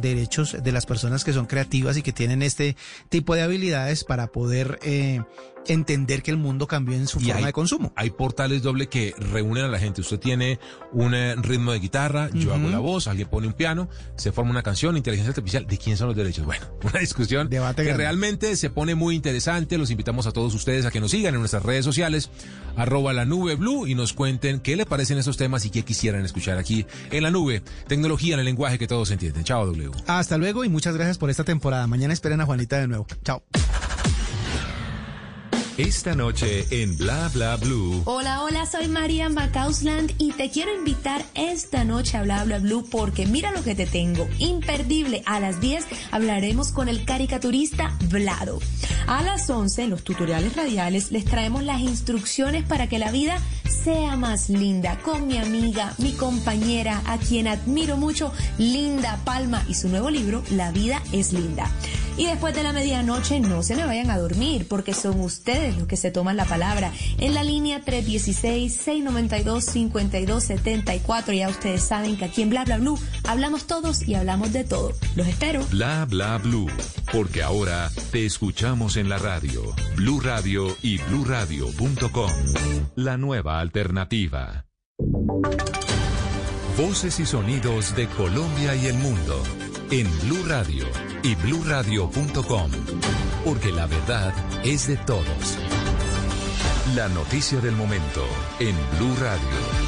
derechos de las personas que son creativas y que tienen este tipo de habilidades para poder eh, entender que el mundo cambió en su forma de consumo. Hay portales doble que reúnen a la gente. Usted tiene un eh, ritmo de guitarra, yo hago la voz, alguien pone un piano, se forma una canción, inteligencia artificial. ¿De quién son los derechos? Bueno, una discusión Debate que grande. realmente se pone muy interesante. Los invitamos a todos ustedes a que nos sigan en nuestras redes sociales, arroba la nube blue y nos cuenten qué le parecen esos temas y qué quisieran escuchar aquí en la nube. Tecnología en el lenguaje que todos entienden. Chao, W. Hasta luego y muchas gracias por esta temporada. Mañana esperen a Juanita de nuevo. Chao. Esta noche en Bla Bla Blue. Hola, hola, soy María Macausland y te quiero invitar esta noche a Bla Bla Blue porque mira lo que te tengo. Imperdible. A las 10 hablaremos con el caricaturista Vlado. A las 11 en los tutoriales radiales les traemos las instrucciones para que la vida sea más linda con mi amiga, mi compañera, a quien admiro mucho, Linda Palma y su nuevo libro, La vida es linda. Y después de la medianoche no se me vayan a dormir porque son ustedes los que se toman la palabra. En la línea 316-692-5274 ya ustedes saben que aquí en Bla Bla Blue hablamos todos y hablamos de todo. Los espero. Bla Bla Blue. Porque ahora te escuchamos en la radio. Blue Radio y bluradio.com. La nueva alternativa. Voces y sonidos de Colombia y el mundo en Blue Radio y bluradio.com, porque la verdad es de todos. La noticia del momento en Blue Radio.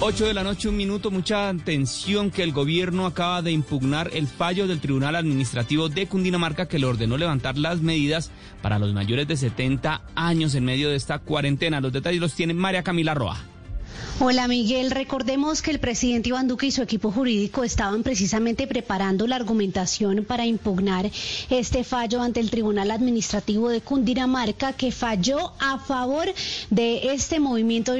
8 de la noche, un minuto, mucha atención que el gobierno acaba de impugnar el fallo del Tribunal Administrativo de Cundinamarca que le ordenó levantar las medidas para los mayores de 70 años en medio de esta cuarentena. Los detalles los tiene María Camila Roa. Hola Miguel, recordemos que el presidente Iván Duque y su equipo jurídico estaban precisamente preparando la argumentación para impugnar este fallo ante el Tribunal Administrativo de Cundinamarca que falló a favor de este movimiento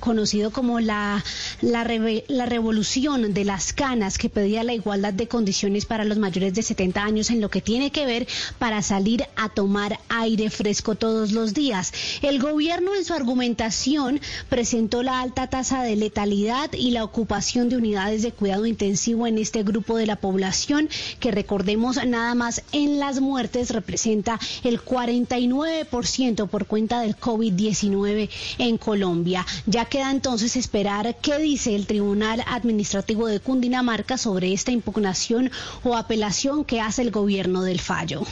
conocido como la, la, la revolución de las canas que pedía la igualdad de condiciones para los mayores de 70 años en lo que tiene que ver para salir a tomar aire fresco todos los días. El gobierno en su argumentación presentó la alta tasa de letalidad y la ocupación de unidades de cuidado intensivo en este grupo de la población, que recordemos nada más en las muertes representa el 49% por cuenta del COVID-19 en Colombia. Ya queda entonces esperar qué dice el Tribunal Administrativo de Cundinamarca sobre esta impugnación o apelación que hace el gobierno del fallo.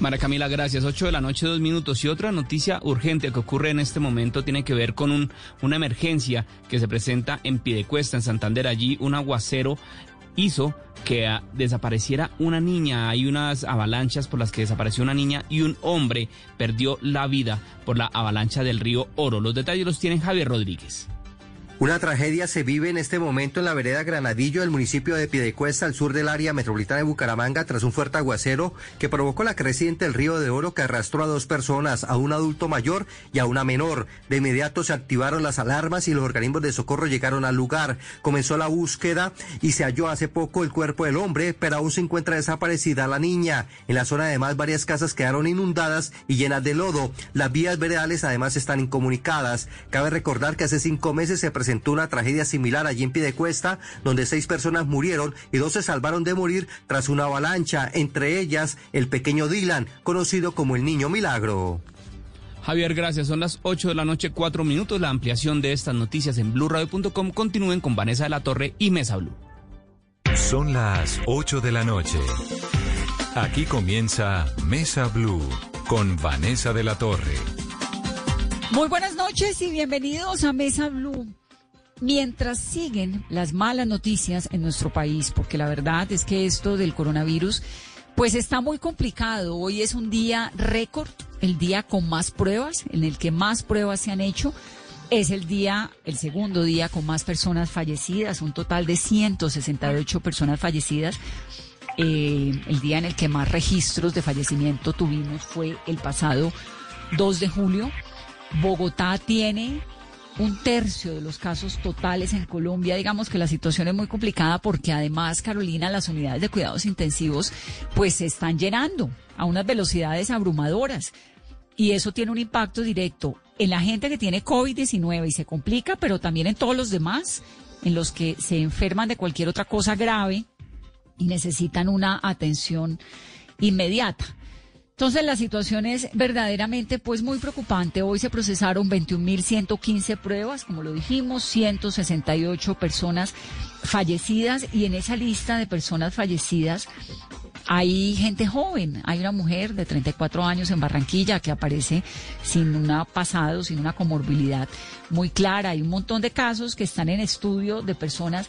Mara Camila, gracias. 8 de la noche, dos minutos. Y otra noticia urgente que ocurre en este momento tiene que ver con un, una emergencia que se presenta en Piedecuesta, en Santander. Allí un aguacero hizo que uh, desapareciera una niña. Hay unas avalanchas por las que desapareció una niña y un hombre perdió la vida por la avalancha del río Oro. Los detalles los tiene Javier Rodríguez. Una tragedia se vive en este momento en la vereda Granadillo del municipio de Piedecuesta, al sur del área metropolitana de Bucaramanga, tras un fuerte aguacero que provocó la creciente del río de Oro que arrastró a dos personas, a un adulto mayor y a una menor. De inmediato se activaron las alarmas y los organismos de socorro llegaron al lugar. Comenzó la búsqueda y se halló hace poco el cuerpo del hombre, pero aún se encuentra desaparecida la niña. En la zona además varias casas quedaron inundadas y llenas de lodo. Las vías veredales además están incomunicadas. Cabe recordar que hace cinco meses se presentó una tragedia similar allí en Piedecuesta, donde seis personas murieron y dos se salvaron de morir tras una avalancha, entre ellas el pequeño Dylan, conocido como el Niño Milagro. Javier, gracias. Son las 8 de la noche, 4 minutos. La ampliación de estas noticias en blurradio.com. Continúen con Vanessa de la Torre y Mesa Blue. Son las 8 de la noche. Aquí comienza Mesa Blue con Vanessa de la Torre. Muy buenas noches y bienvenidos a Mesa Blue mientras siguen las malas noticias en nuestro país, porque la verdad es que esto del coronavirus, pues está muy complicado. Hoy es un día récord, el día con más pruebas, en el que más pruebas se han hecho. Es el día, el segundo día con más personas fallecidas, un total de 168 personas fallecidas. Eh, el día en el que más registros de fallecimiento tuvimos fue el pasado 2 de julio. Bogotá tiene un tercio de los casos totales en Colombia. Digamos que la situación es muy complicada porque además, Carolina, las unidades de cuidados intensivos pues se están llenando a unas velocidades abrumadoras. Y eso tiene un impacto directo en la gente que tiene COVID-19 y se complica, pero también en todos los demás, en los que se enferman de cualquier otra cosa grave y necesitan una atención inmediata. Entonces la situación es verdaderamente pues muy preocupante. Hoy se procesaron 21.115 pruebas, como lo dijimos, 168 personas fallecidas y en esa lista de personas fallecidas hay gente joven, hay una mujer de 34 años en Barranquilla que aparece sin un pasado, sin una comorbilidad muy clara. Hay un montón de casos que están en estudio de personas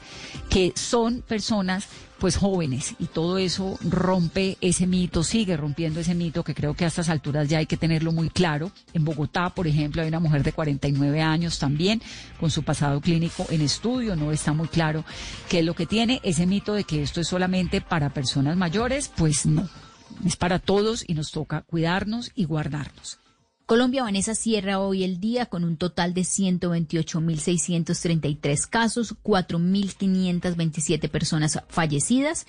que son personas pues jóvenes y todo eso rompe ese mito, sigue rompiendo ese mito que creo que a estas alturas ya hay que tenerlo muy claro. En Bogotá, por ejemplo, hay una mujer de 49 años también con su pasado clínico en estudio, no está muy claro qué es lo que tiene. Ese mito de que esto es solamente para personas mayores, pues no, es para todos y nos toca cuidarnos y guardarnos. Colombia Vanessa cierra hoy el día con un total de 128.633 casos, 4.527 personas fallecidas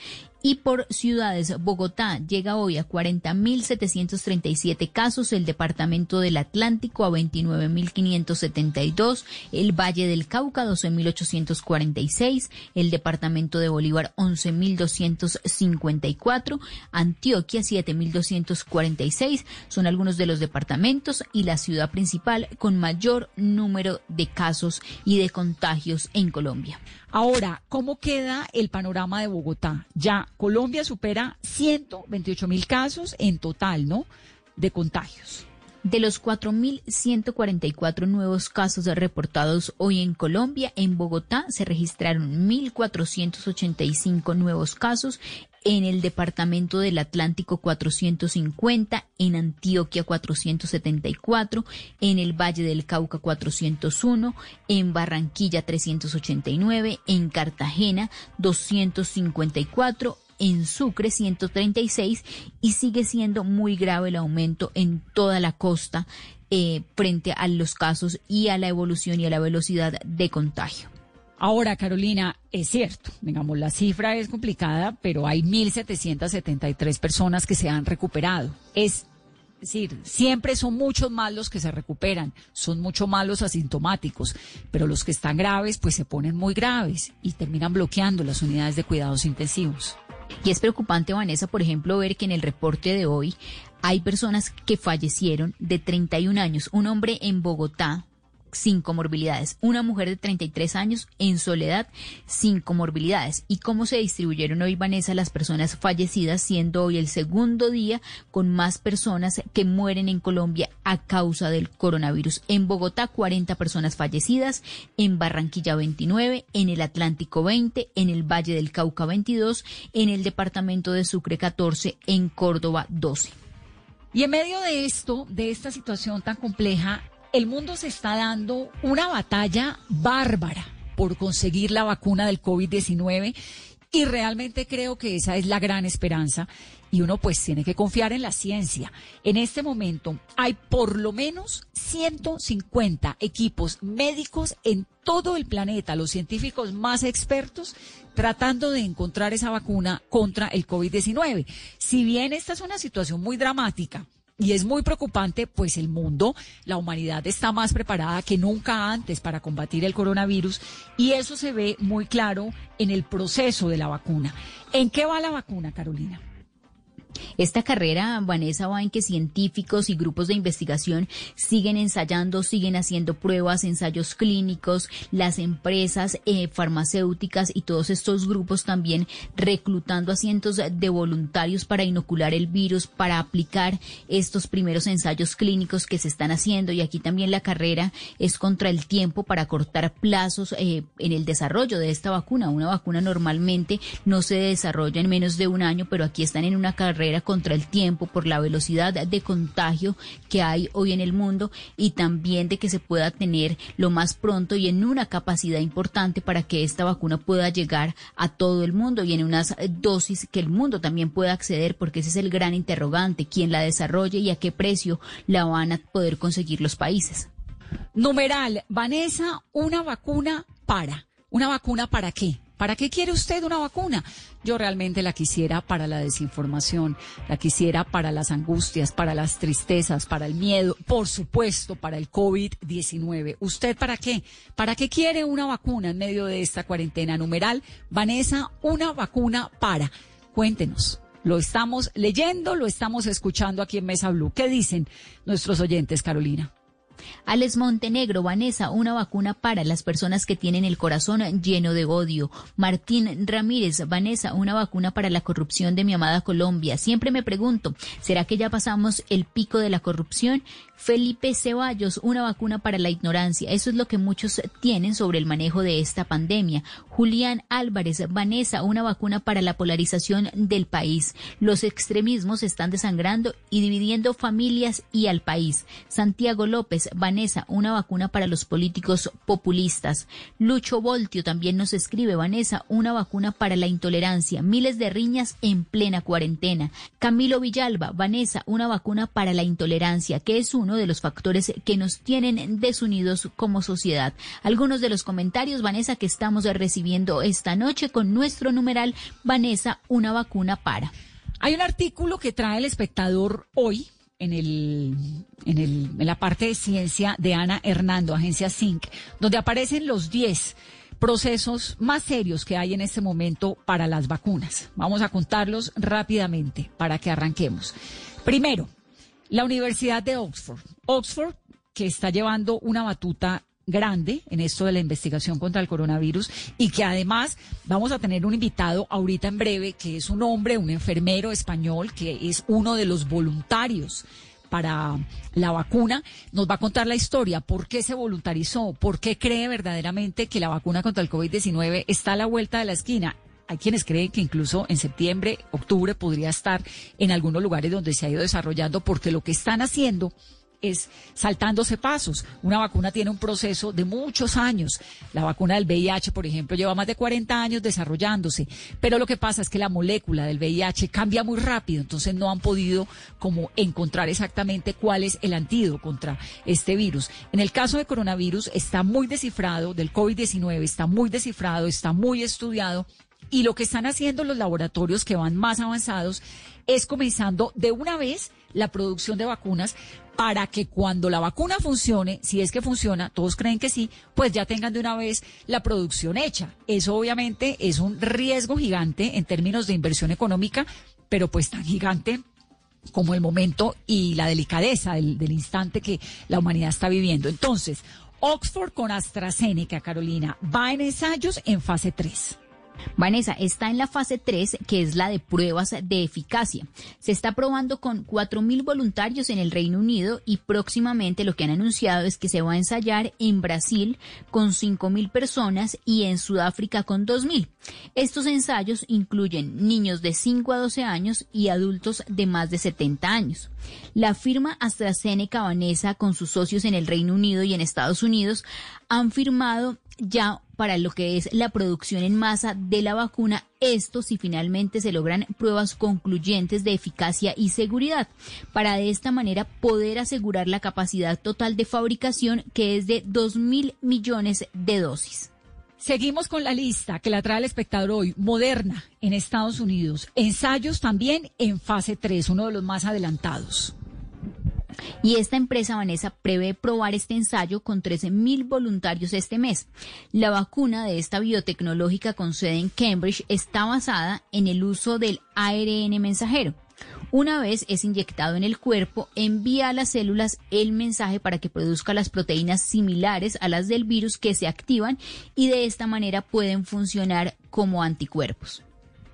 y por ciudades, Bogotá llega hoy a 40.737 casos, el Departamento del Atlántico a 29.572, el Valle del Cauca 12.846, el Departamento de Bolívar 11.254, Antioquia 7.246, son algunos de los departamentos y la ciudad principal con mayor número de casos y de contagios en Colombia. Ahora, ¿cómo queda el panorama de Bogotá? Ya Colombia supera 128 mil casos en total, ¿no? De contagios. De los 4.144 nuevos casos reportados hoy en Colombia, en Bogotá se registraron 1.485 nuevos casos en el departamento del Atlántico 450, en Antioquia 474, en el Valle del Cauca 401, en Barranquilla 389, en Cartagena 254, en Sucre 136 y sigue siendo muy grave el aumento en toda la costa eh, frente a los casos y a la evolución y a la velocidad de contagio. Ahora, Carolina, es cierto, digamos, la cifra es complicada, pero hay 1.773 personas que se han recuperado. Es decir, siempre son muchos más los que se recuperan, son mucho más los asintomáticos, pero los que están graves, pues se ponen muy graves y terminan bloqueando las unidades de cuidados intensivos. Y es preocupante, Vanessa, por ejemplo, ver que en el reporte de hoy hay personas que fallecieron de 31 años. Un hombre en Bogotá sin comorbilidades. Una mujer de 33 años en soledad sin comorbilidades. ¿Y cómo se distribuyeron hoy, Vanessa, las personas fallecidas, siendo hoy el segundo día con más personas que mueren en Colombia a causa del coronavirus? En Bogotá, 40 personas fallecidas, en Barranquilla 29, en el Atlántico 20, en el Valle del Cauca 22, en el departamento de Sucre 14, en Córdoba 12. Y en medio de esto, de esta situación tan compleja, el mundo se está dando una batalla bárbara por conseguir la vacuna del COVID-19 y realmente creo que esa es la gran esperanza y uno pues tiene que confiar en la ciencia. En este momento hay por lo menos 150 equipos médicos en todo el planeta, los científicos más expertos tratando de encontrar esa vacuna contra el COVID-19. Si bien esta es una situación muy dramática, y es muy preocupante, pues el mundo, la humanidad está más preparada que nunca antes para combatir el coronavirus y eso se ve muy claro en el proceso de la vacuna. ¿En qué va la vacuna, Carolina? Esta carrera, Vanessa, va en que científicos y grupos de investigación siguen ensayando, siguen haciendo pruebas, ensayos clínicos, las empresas eh, farmacéuticas y todos estos grupos también reclutando a cientos de voluntarios para inocular el virus, para aplicar estos primeros ensayos clínicos que se están haciendo. Y aquí también la carrera es contra el tiempo para cortar plazos eh, en el desarrollo de esta vacuna. Una vacuna normalmente no se desarrolla en menos de un año, pero aquí están en una carrera contra el tiempo por la velocidad de contagio que hay hoy en el mundo y también de que se pueda tener lo más pronto y en una capacidad importante para que esta vacuna pueda llegar a todo el mundo y en unas dosis que el mundo también pueda acceder porque ese es el gran interrogante, quién la desarrolle y a qué precio la van a poder conseguir los países. Numeral, Vanessa, una vacuna para. ¿Una vacuna para qué? ¿Para qué quiere usted una vacuna? Yo realmente la quisiera para la desinformación, la quisiera para las angustias, para las tristezas, para el miedo, por supuesto, para el COVID-19. ¿Usted para qué? ¿Para qué quiere una vacuna en medio de esta cuarentena? Numeral, Vanessa, una vacuna para. Cuéntenos. Lo estamos leyendo, lo estamos escuchando aquí en Mesa Blue. ¿Qué dicen nuestros oyentes, Carolina? Alex Montenegro, Vanessa, una vacuna para las personas que tienen el corazón lleno de odio. Martín Ramírez, Vanessa, una vacuna para la corrupción de mi amada Colombia. Siempre me pregunto, ¿será que ya pasamos el pico de la corrupción? Felipe Ceballos, una vacuna para la ignorancia. Eso es lo que muchos tienen sobre el manejo de esta pandemia. Julián Álvarez, Vanessa, una vacuna para la polarización del país. Los extremismos están desangrando y dividiendo familias y al país. Santiago López, Vanessa, una vacuna para los políticos populistas. Lucho Voltio también nos escribe, Vanessa, una vacuna para la intolerancia. Miles de riñas en plena cuarentena. Camilo Villalba, Vanessa, una vacuna para la intolerancia, que es uno de los factores que nos tienen desunidos como sociedad. Algunos de los comentarios, Vanessa, que estamos recibiendo esta noche con nuestro numeral, Vanessa, una vacuna para. Hay un artículo que trae el espectador hoy en, el, en, el, en la parte de ciencia de Ana Hernando, agencia SINC, donde aparecen los 10 procesos más serios que hay en este momento para las vacunas. Vamos a contarlos rápidamente para que arranquemos. Primero, la Universidad de Oxford. Oxford, que está llevando una batuta grande en esto de la investigación contra el coronavirus y que además vamos a tener un invitado ahorita en breve que es un hombre, un enfermero español que es uno de los voluntarios para la vacuna, nos va a contar la historia, por qué se voluntarizó, por qué cree verdaderamente que la vacuna contra el COVID-19 está a la vuelta de la esquina. Hay quienes creen que incluso en septiembre, octubre podría estar en algunos lugares donde se ha ido desarrollando, porque lo que están haciendo es saltándose pasos. Una vacuna tiene un proceso de muchos años. La vacuna del VIH, por ejemplo, lleva más de 40 años desarrollándose, pero lo que pasa es que la molécula del VIH cambia muy rápido, entonces no han podido como encontrar exactamente cuál es el antídoto contra este virus. En el caso de coronavirus está muy descifrado, del COVID-19 está muy descifrado, está muy estudiado y lo que están haciendo los laboratorios que van más avanzados es comenzando de una vez la producción de vacunas para que cuando la vacuna funcione, si es que funciona, todos creen que sí, pues ya tengan de una vez la producción hecha. Eso obviamente es un riesgo gigante en términos de inversión económica, pero pues tan gigante como el momento y la delicadeza del, instante que la humanidad está viviendo. Entonces, Oxford con AstraZeneca, Carolina, va en ensayos en fase 3. Vanessa, está en la fase 3, que es la de pruebas de eficacia. Se está probando con 4.000 voluntarios en el Reino Unido y próximamente lo que han anunciado es que se va a ensayar en Brasil con 5.000 personas y en Sudáfrica con 2.000. Estos ensayos incluyen niños de 5 a 12 años y adultos de más de 70 años. La firma AstraZeneca Vanessa con sus socios en el Reino Unido y en Estados Unidos han firmado ya para lo que es la producción en masa de la vacuna, esto si finalmente se logran pruebas concluyentes de eficacia y seguridad, para de esta manera poder asegurar la capacidad total de fabricación que es de 2 mil millones de dosis. Seguimos con la lista que la trae el espectador hoy. Moderna en Estados Unidos. Ensayos también en fase 3, uno de los más adelantados. Y esta empresa, Vanessa, prevé probar este ensayo con 13.000 voluntarios este mes. La vacuna de esta biotecnológica con sede en Cambridge está basada en el uso del ARN mensajero. Una vez es inyectado en el cuerpo, envía a las células el mensaje para que produzca las proteínas similares a las del virus que se activan y de esta manera pueden funcionar como anticuerpos.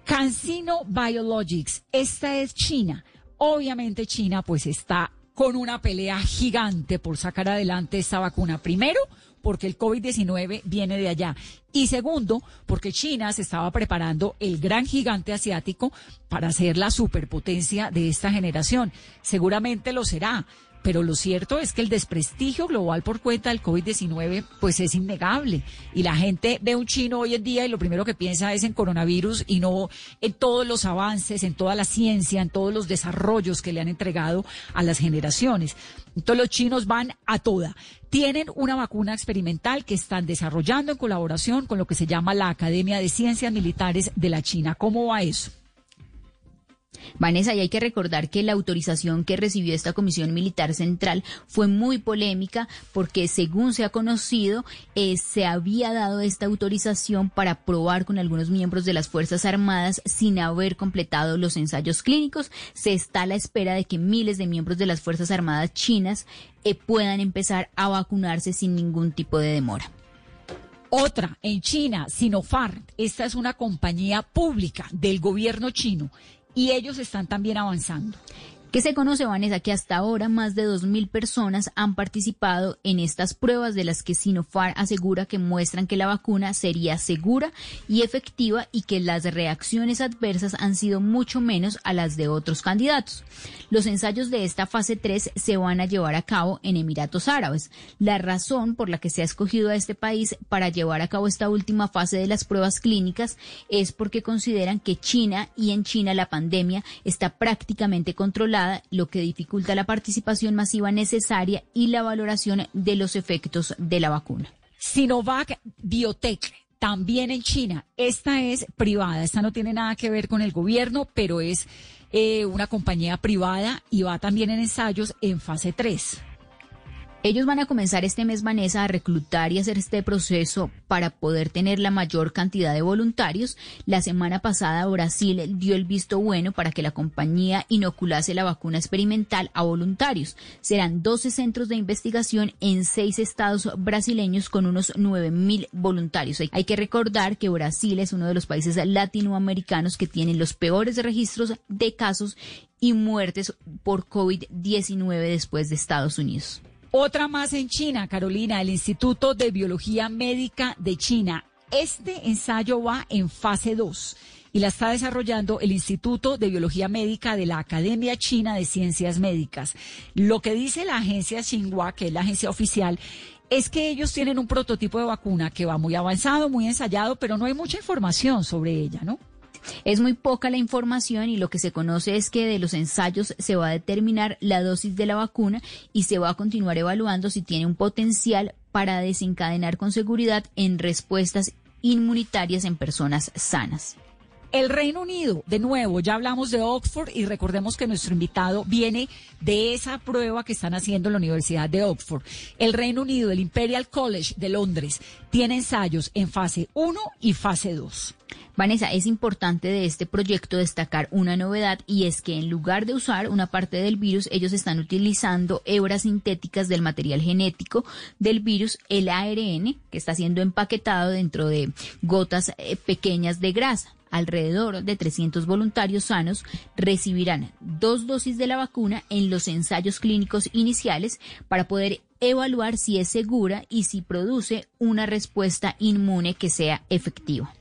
Cancino Biologics, esta es China. Obviamente China pues está con una pelea gigante por sacar adelante esta vacuna. Primero, porque el COVID-19 viene de allá. Y segundo, porque China se estaba preparando el gran gigante asiático para ser la superpotencia de esta generación. Seguramente lo será, pero lo cierto es que el desprestigio global por cuenta del COVID-19 pues es innegable y la gente ve un chino hoy en día y lo primero que piensa es en coronavirus y no en todos los avances, en toda la ciencia, en todos los desarrollos que le han entregado a las generaciones. Entonces los chinos van a toda. Tienen una vacuna experimental que están desarrollando en colaboración con lo que se llama la Academia de Ciencias Militares de la China. ¿Cómo va eso? Vanessa, y hay que recordar que la autorización que recibió esta Comisión Militar Central fue muy polémica porque, según se ha conocido, eh, se había dado esta autorización para probar con algunos miembros de las Fuerzas Armadas sin haber completado los ensayos clínicos. Se está a la espera de que miles de miembros de las Fuerzas Armadas chinas eh, puedan empezar a vacunarse sin ningún tipo de demora. Otra, en China, Sinopharm. Esta es una compañía pública del gobierno chino y ellos están también avanzando. ¿Qué se conoce, Vanessa? Que hasta ahora más de 2.000 personas han participado en estas pruebas de las que Sinopharm asegura que muestran que la vacuna sería segura y efectiva y que las reacciones adversas han sido mucho menos a las de otros candidatos. Los ensayos de esta fase 3 se van a llevar a cabo en Emiratos Árabes. La razón por la que se ha escogido a este país para llevar a cabo esta última fase de las pruebas clínicas es porque consideran que China y en China la pandemia está prácticamente controlada lo que dificulta la participación masiva necesaria y la valoración de los efectos de la vacuna. Sinovac Biotech también en China. Esta es privada, esta no tiene nada que ver con el gobierno, pero es eh, una compañía privada y va también en ensayos en fase 3. Ellos van a comenzar este mes, Vanessa, a reclutar y hacer este proceso para poder tener la mayor cantidad de voluntarios. La semana pasada Brasil dio el visto bueno para que la compañía inoculase la vacuna experimental a voluntarios. Serán 12 centros de investigación en seis estados brasileños con unos 9 mil voluntarios. Hay que recordar que Brasil es uno de los países latinoamericanos que tienen los peores registros de casos y muertes por COVID-19 después de Estados Unidos. Otra más en China, Carolina, el Instituto de Biología Médica de China. Este ensayo va en fase 2 y la está desarrollando el Instituto de Biología Médica de la Academia China de Ciencias Médicas. Lo que dice la agencia Xinhua, que es la agencia oficial, es que ellos tienen un prototipo de vacuna que va muy avanzado, muy ensayado, pero no hay mucha información sobre ella, ¿no? Es muy poca la información y lo que se conoce es que de los ensayos se va a determinar la dosis de la vacuna y se va a continuar evaluando si tiene un potencial para desencadenar con seguridad en respuestas inmunitarias en personas sanas. El Reino Unido, de nuevo, ya hablamos de Oxford y recordemos que nuestro invitado viene de esa prueba que están haciendo en la Universidad de Oxford. El Reino Unido, el Imperial College de Londres, tiene ensayos en fase 1 y fase 2. Vanessa, es importante de este proyecto destacar una novedad y es que en lugar de usar una parte del virus, ellos están utilizando hebras sintéticas del material genético del virus, el ARN, que está siendo empaquetado dentro de gotas eh, pequeñas de grasa alrededor de 300 voluntarios sanos recibirán dos dosis de la vacuna en los ensayos clínicos iniciales para poder evaluar si es segura y si produce una respuesta inmune que sea efectiva.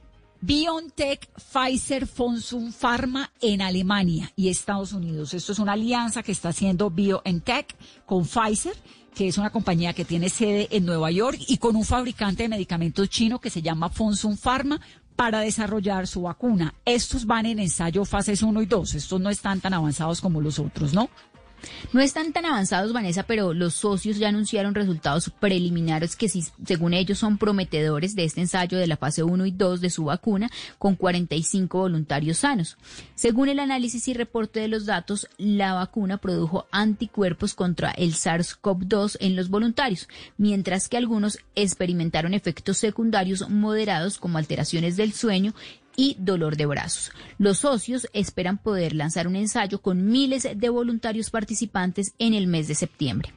BioNTech, Pfizer, Fosun Pharma en Alemania y Estados Unidos. Esto es una alianza que está haciendo BioNTech con Pfizer, que es una compañía que tiene sede en Nueva York y con un fabricante de medicamentos chino que se llama Fosun Pharma para desarrollar su vacuna. Estos van en ensayo fases 1 y 2. Estos no están tan avanzados como los otros, ¿no? No están tan avanzados, Vanessa, pero los socios ya anunciaron resultados preliminares que, según ellos, son prometedores de este ensayo de la fase 1 y 2 de su vacuna con 45 voluntarios sanos. Según el análisis y reporte de los datos, la vacuna produjo anticuerpos contra el SARS-CoV-2 en los voluntarios, mientras que algunos experimentaron efectos secundarios moderados como alteraciones del sueño y dolor de brazos. Los socios esperan poder lanzar un ensayo con miles de voluntarios participantes en el mes de septiembre.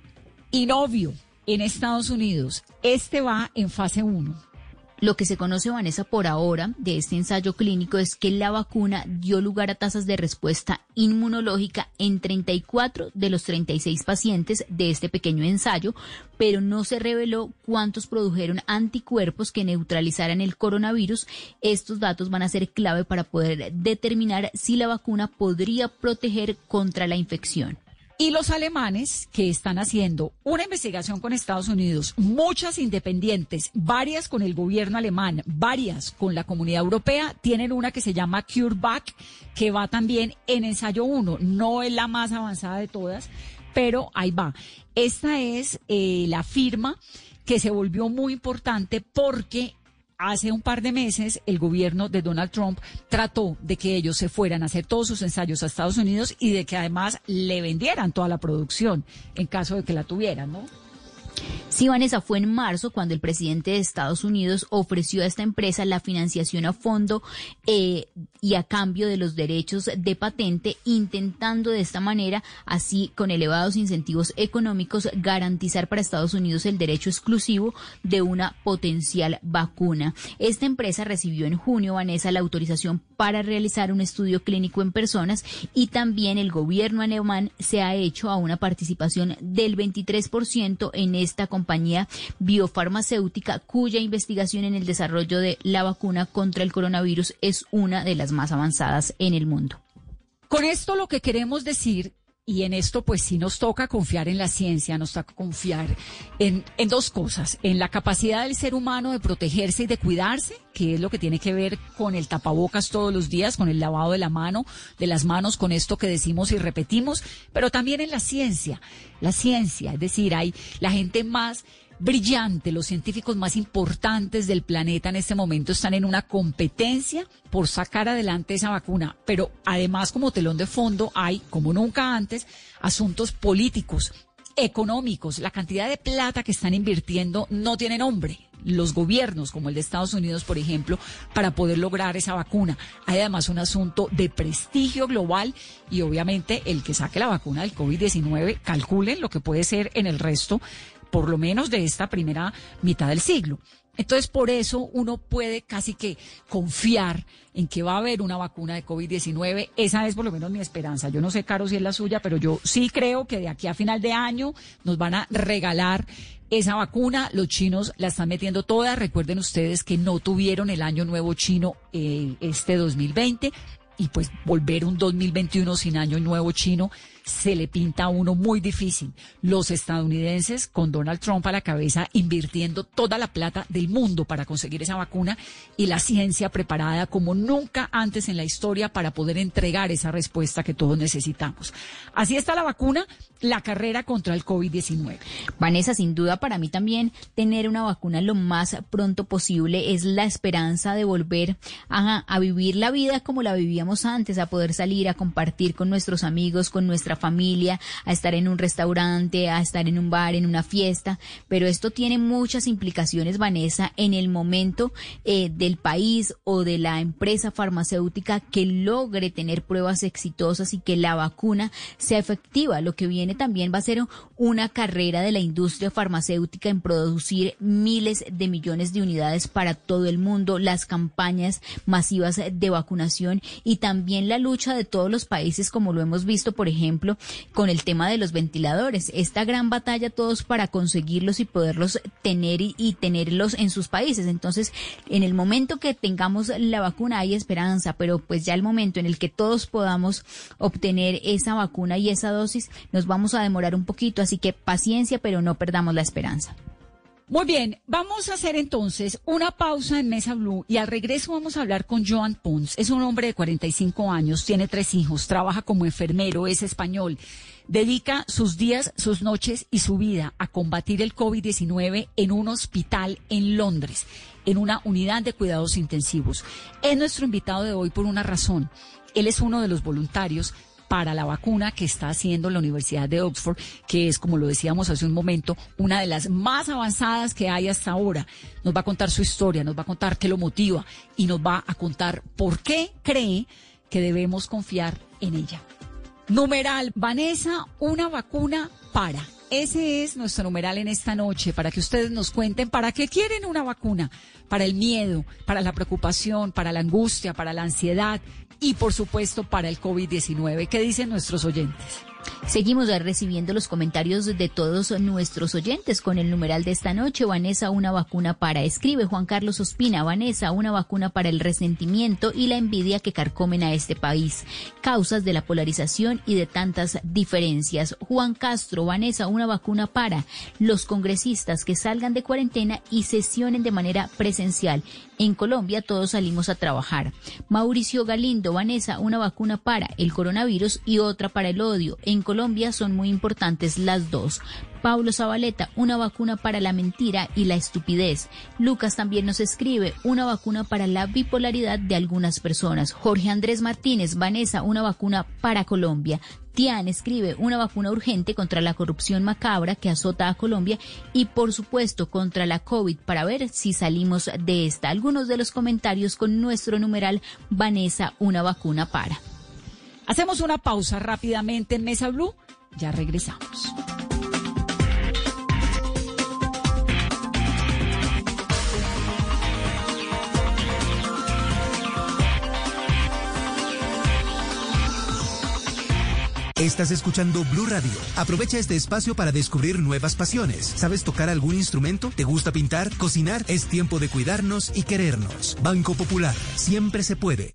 Inovio, en Estados Unidos, este va en fase 1 lo que se conoce, Vanessa, por ahora de este ensayo clínico es que la vacuna dio lugar a tasas de respuesta inmunológica en 34 de los 36 pacientes de este pequeño ensayo, pero no se reveló cuántos produjeron anticuerpos que neutralizaran el coronavirus. Estos datos van a ser clave para poder determinar si la vacuna podría proteger contra la infección. Y los alemanes que están haciendo una investigación con Estados Unidos, muchas independientes, varias con el gobierno alemán, varias con la comunidad europea, tienen una que se llama CureVac, que va también en ensayo 1. No es la más avanzada de todas, pero ahí va. Esta es eh, la firma que se volvió muy importante porque hace un par de meses el gobierno de Donald Trump trató de que ellos se fueran a hacer todos sus ensayos a Estados Unidos y de que además le vendieran toda la producción en caso de que la tuvieran, ¿no? Sí, Vanessa, fue en marzo cuando el presidente de Estados Unidos ofreció a esta empresa la financiación a fondo eh, y a cambio de los derechos de patente, intentando de esta manera, así con elevados incentivos económicos, garantizar para Estados Unidos el derecho exclusivo de una potencial vacuna. Esta empresa recibió en junio, Vanessa, la autorización para realizar un estudio clínico en personas y también el gobierno alemán se ha hecho a una participación del 23% en esta compañía biofarmacéutica cuya investigación en el desarrollo de la vacuna contra el coronavirus es una de las más avanzadas en el mundo. Con esto lo que queremos decir y en esto pues sí nos toca confiar en la ciencia, nos toca confiar en, en, dos cosas, en la capacidad del ser humano de protegerse y de cuidarse, que es lo que tiene que ver con el tapabocas todos los días, con el lavado de la mano, de las manos, con esto que decimos y repetimos, pero también en la ciencia, la ciencia, es decir, hay la gente más brillante. Los científicos más importantes del planeta en este momento están en una competencia por sacar adelante esa vacuna. Pero además, como telón de fondo, hay, como nunca antes, asuntos políticos, económicos. La cantidad de plata que están invirtiendo no tiene nombre. Los gobiernos, como el de Estados Unidos, por ejemplo, para poder lograr esa vacuna. Hay además un asunto de prestigio global y obviamente el que saque la vacuna del COVID-19, calculen lo que puede ser en el resto por lo menos de esta primera mitad del siglo. Entonces, por eso uno puede casi que confiar en que va a haber una vacuna de COVID-19. Esa es por lo menos mi esperanza. Yo no sé, Caro, si es la suya, pero yo sí creo que de aquí a final de año nos van a regalar esa vacuna. Los chinos la están metiendo toda. Recuerden ustedes que no tuvieron el año nuevo chino eh, este 2020 y pues volver un 2021 sin año nuevo chino se le pinta a uno muy difícil. Los estadounidenses, con Donald Trump a la cabeza, invirtiendo toda la plata del mundo para conseguir esa vacuna y la ciencia preparada como nunca antes en la historia para poder entregar esa respuesta que todos necesitamos. Así está la vacuna, la carrera contra el COVID-19. Vanessa, sin duda para mí también tener una vacuna lo más pronto posible es la esperanza de volver a, vivir la vida como la vivíamos antes, a poder salir a compartir con nuestros amigos, con nuestra familia, a estar en un restaurante, a estar en un bar, en una fiesta, pero esto tiene muchas implicaciones, Vanessa, en el momento eh, del país o de la empresa farmacéutica que logre tener pruebas exitosas y que la vacuna sea efectiva. Lo que viene también va a ser una carrera de la industria farmacéutica en producir miles de millones de unidades para todo el mundo, las campañas masivas de vacunación y también la lucha de todos los países, como lo hemos visto, por ejemplo, con el tema de los ventiladores. Esta gran batalla todos para conseguirlos y poderlos tener y, tenerlos en sus países. Entonces, en el momento que tengamos la vacuna hay esperanza, pero pues ya el momento en el que todos podamos obtener esa vacuna y esa dosis, nos vamos a demorar un poquito. Así que paciencia, pero no perdamos la esperanza. Muy bien, vamos a hacer entonces una pausa en Mesa Blue y al regreso vamos a hablar con Joan Pons. Es un hombre de 45 años, tiene tres hijos, trabaja como enfermero, es español. Dedica sus días, sus noches y su vida a combatir el COVID-19 en un hospital en Londres, en una unidad de cuidados intensivos. Es nuestro invitado de hoy por una razón. Él es uno de los voluntarios para la vacuna que está haciendo la Universidad de Oxford, que es, como lo decíamos hace un momento, una de las más avanzadas que hay hasta ahora. Nos va a contar su historia, nos va a contar qué lo motiva y nos va a contar por qué cree que debemos confiar en ella. Numeral, Vanessa, una vacuna para. Ese es nuestro numeral en esta noche, para que ustedes nos cuenten para qué quieren una vacuna, para el miedo, para la preocupación, para la angustia, para la ansiedad, y por supuesto para el COVID-19. ¿Qué dicen nuestros oyentes? Seguimos recibiendo los comentarios de todos nuestros oyentes con el numeral de esta noche. Vanessa, una vacuna para. Escribe Juan Carlos Ospina. Vanessa, una vacuna para el resentimiento y la envidia que carcomen a este país. Causas de la polarización y de tantas diferencias. Juan Castro, Vanessa, una vacuna para los congresistas que salgan de cuarentena y sesionen de manera presencial. En Colombia todos salimos a trabajar. Mauricio Galindo, Vanessa, una vacuna para el coronavirus y otra para el odio. Colombia son muy importantes las dos. Pablo Zabaleta, una vacuna para la mentira y la estupidez. Lucas también nos escribe, una vacuna para la bipolaridad de algunas personas. Jorge Andrés Martínez, Vanessa, una vacuna para Colombia. Tian escribe una vacuna urgente contra la corrupción macabra que azota a Colombia y por supuesto contra la COVID para ver si salimos de esta. Algunos de los comentarios con nuestro numeral Vanessa, una vacuna para. Hacemos una pausa rápidamente en Mesa Blue. Ya regresamos. Estás escuchando Blue Radio. Aprovecha este espacio para descubrir nuevas pasiones. ¿Sabes tocar algún instrumento? ¿Te gusta pintar? ¿Cocinar? Es tiempo de cuidarnos y querernos. Banco Popular. Siempre se puede.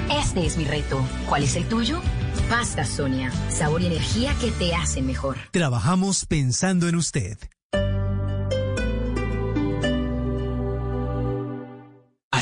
Este es mi reto. ¿Cuál es el tuyo? Pasta Sonia. Sabor y energía que te hacen mejor. Trabajamos pensando en usted.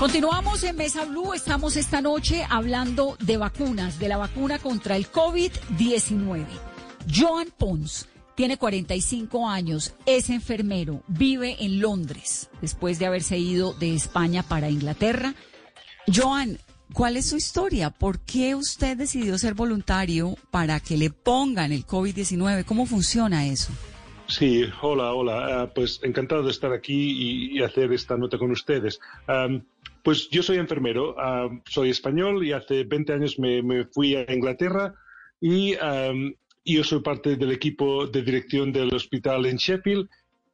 Continuamos en Mesa Blue. Estamos esta noche hablando de vacunas, de la vacuna contra el COVID-19. Joan Pons tiene 45 años, es enfermero, vive en Londres después de haberse ido de España para Inglaterra. Joan, ¿cuál es su historia? ¿Por qué usted decidió ser voluntario para que le pongan el COVID-19? ¿Cómo funciona eso? Sí, hola, hola. Uh, pues encantado de estar aquí y, hacer esta nota con ustedes. Pues yo soy enfermero, uh, soy español y hace 20 años me, me fui a Inglaterra y um, yo soy parte del equipo de dirección del hospital en Sheffield.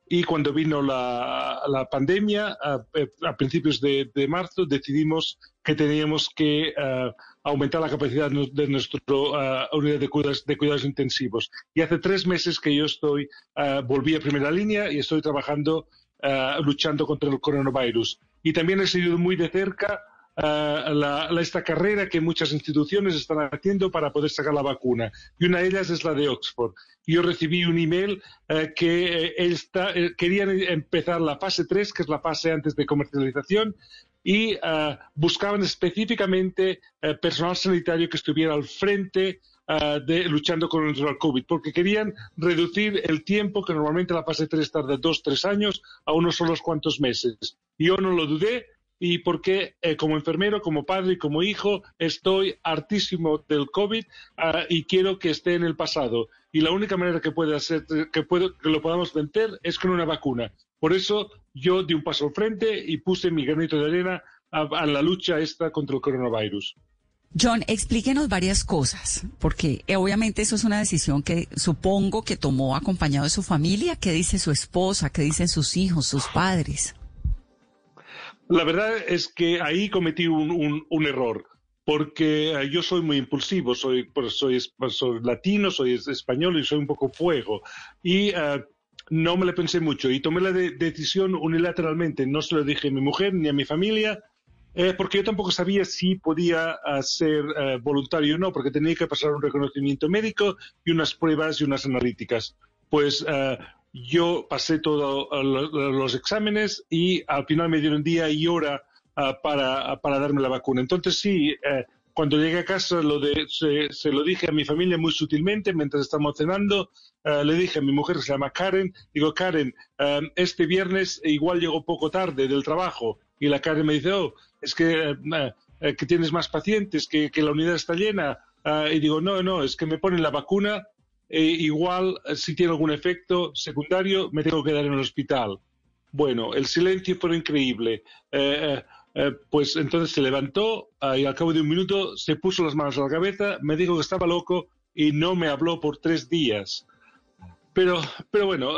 Y cuando vino la, la pandemia, a, a principios de, de, marzo, decidimos que teníamos que uh, aumentar la capacidad de nuestra uh, unidad de cuidados, de cuidados, intensivos. Y hace tres meses que yo estoy, uh, volví a primera línea y estoy trabajando, luchando contra el coronavirus y también he seguido muy de cerca la, esta carrera que muchas instituciones están haciendo para poder sacar la vacuna. Y una de ellas es la de Oxford. Yo recibí un email que querían empezar la fase 3, que es la fase antes de comercialización, y buscaban específicamente personal sanitario que estuviera al frente Ah, de, luchando contra el COVID, porque querían reducir el tiempo que normalmente la fase 3 tarda dos, tres años a unos solos cuantos meses. Yo no lo dudé y porque eh, como enfermero, como padre y como hijo estoy hartísimo del COVID ah, y quiero que esté en el pasado. Y la única manera que puede hacer que, puedo, que lo podamos vencer es con una vacuna. Por eso yo di un paso al frente y puse mi granito de arena a la lucha esta contra el coronavirus. John, explíquenos varias cosas, porque eh, obviamente eso es una decisión que supongo que tomó acompañado de su familia. ¿Qué dice su esposa? ¿Qué dicen sus hijos, sus padres? La verdad es que ahí cometí un, error, porque eh, yo soy muy impulsivo, soy, soy, soy, latino, soy español y soy un poco fuego. Y eh, no me lo pensé mucho y tomé la decisión unilateralmente. No se lo dije a mi mujer ni a mi familia eh, porque yo tampoco sabía si podía ah, ser eh, voluntario o no, porque tenía que pasar un reconocimiento médico y unas pruebas y unas analíticas. Pues ah, yo pasé todos ah, los exámenes y al final me dieron día y hora para, para, darme la vacuna. Entonces sí, eh, cuando llegué a casa lo de, se, lo dije a mi familia muy sutilmente mientras estábamos cenando. le dije a mi mujer que se llama Karen, digo, Karen, este viernes igual llego poco tarde del trabajo. Y la Karen me dice, oh, es que, eh, eh, que tienes más pacientes, que, la unidad está llena. Ah, y digo, no, no, es que me ponen la vacuna, e igual si tiene algún efecto secundario me tengo que quedar en el hospital. Bueno, el silencio fue increíble. Eh, pues entonces se levantó ah, y al cabo de un minuto se puso las manos a la cabeza, me dijo que estaba loco y no me habló por tres días. Pero, pero bueno,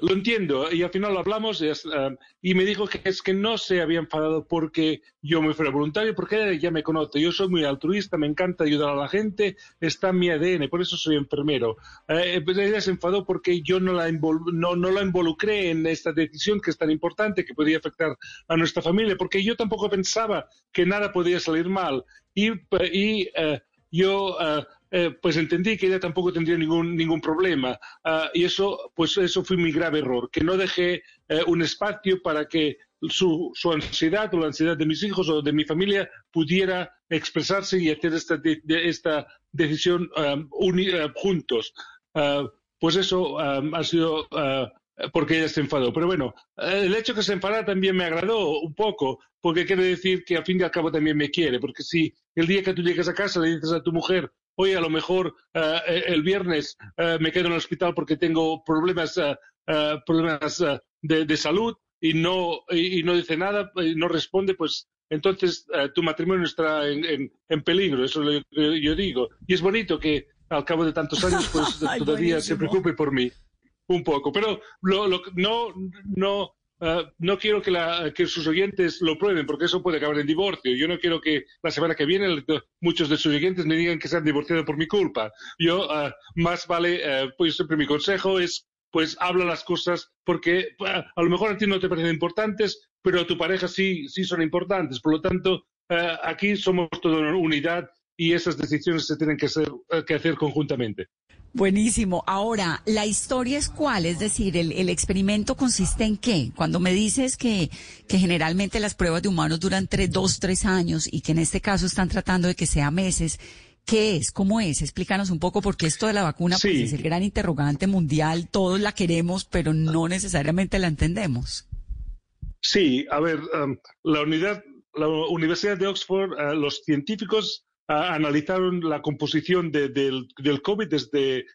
lo entiendo, y al final lo hablamos um, y me dijo que es que no se había enfadado porque yo me fuera voluntario, porque ya me conoce. Yo soy muy altruista, me encanta ayudar a la gente, está en mi ADN, por eso soy enfermero. Eh, pues ella se enfadó porque yo no la, no, no la involucré en esta decisión que es tan importante, que podía afectar a nuestra familia, porque yo tampoco pensaba que nada podía salir mal. Y, y uh, yo uh, eh, pues entendí que ella tampoco tendría ningún, ningún problema. Ah, y eso, pues eso fue mi grave error, que no dejé eh, un espacio para que su, su, ansiedad o la ansiedad de mis hijos o de mi familia pudiera expresarse y hacer esta, esta decisión um, juntos. Uh, pues eso ha sido uh, porque ella se enfadó. Pero bueno, el hecho que se enfadara también me agradó un poco, porque quiere decir que al fin y al cabo también me quiere, porque si el día que tú llegas a casa le dices a tu mujer, oye, a lo mejor eh, el viernes eh, me quedo en el hospital porque tengo problemas, problemas de, salud y no, y, no dice nada, y no responde, pues entonces tu matrimonio está en, peligro, eso es lo que yo digo. Y es bonito que al cabo de tantos años, pues todavía se preocupe por mí un poco. Pero lo, no, no, Ah, no quiero que, sus oyentes lo prueben, porque eso puede acabar en divorcio. Yo no quiero que la semana que viene muchos de sus oyentes me digan que se han divorciado por mi culpa. Yo, ah, más vale, eh, pues siempre mi consejo es, pues habla las cosas, porque ah, a lo mejor a ti no te parecen importantes, pero a tu pareja sí, sí son importantes. Por lo tanto, aquí somos toda una unidad y esas decisiones se tienen que hacer conjuntamente. Buenísimo. Ahora, ¿la historia es cuál? Es decir, el, experimento consiste en qué? Cuando me dices que, que generalmente las pruebas de humanos duran tres, dos, tres años y que en este caso están tratando de que sea meses, ¿qué es? ¿Cómo es? Explícanos un poco porque esto de la vacuna pues, es el gran interrogante mundial. Todos la queremos, pero no necesariamente la entendemos. Sí, a ver, um, la unidad, la Universidad de Oxford, uh, los científicos analizaron la composición del, COVID desde,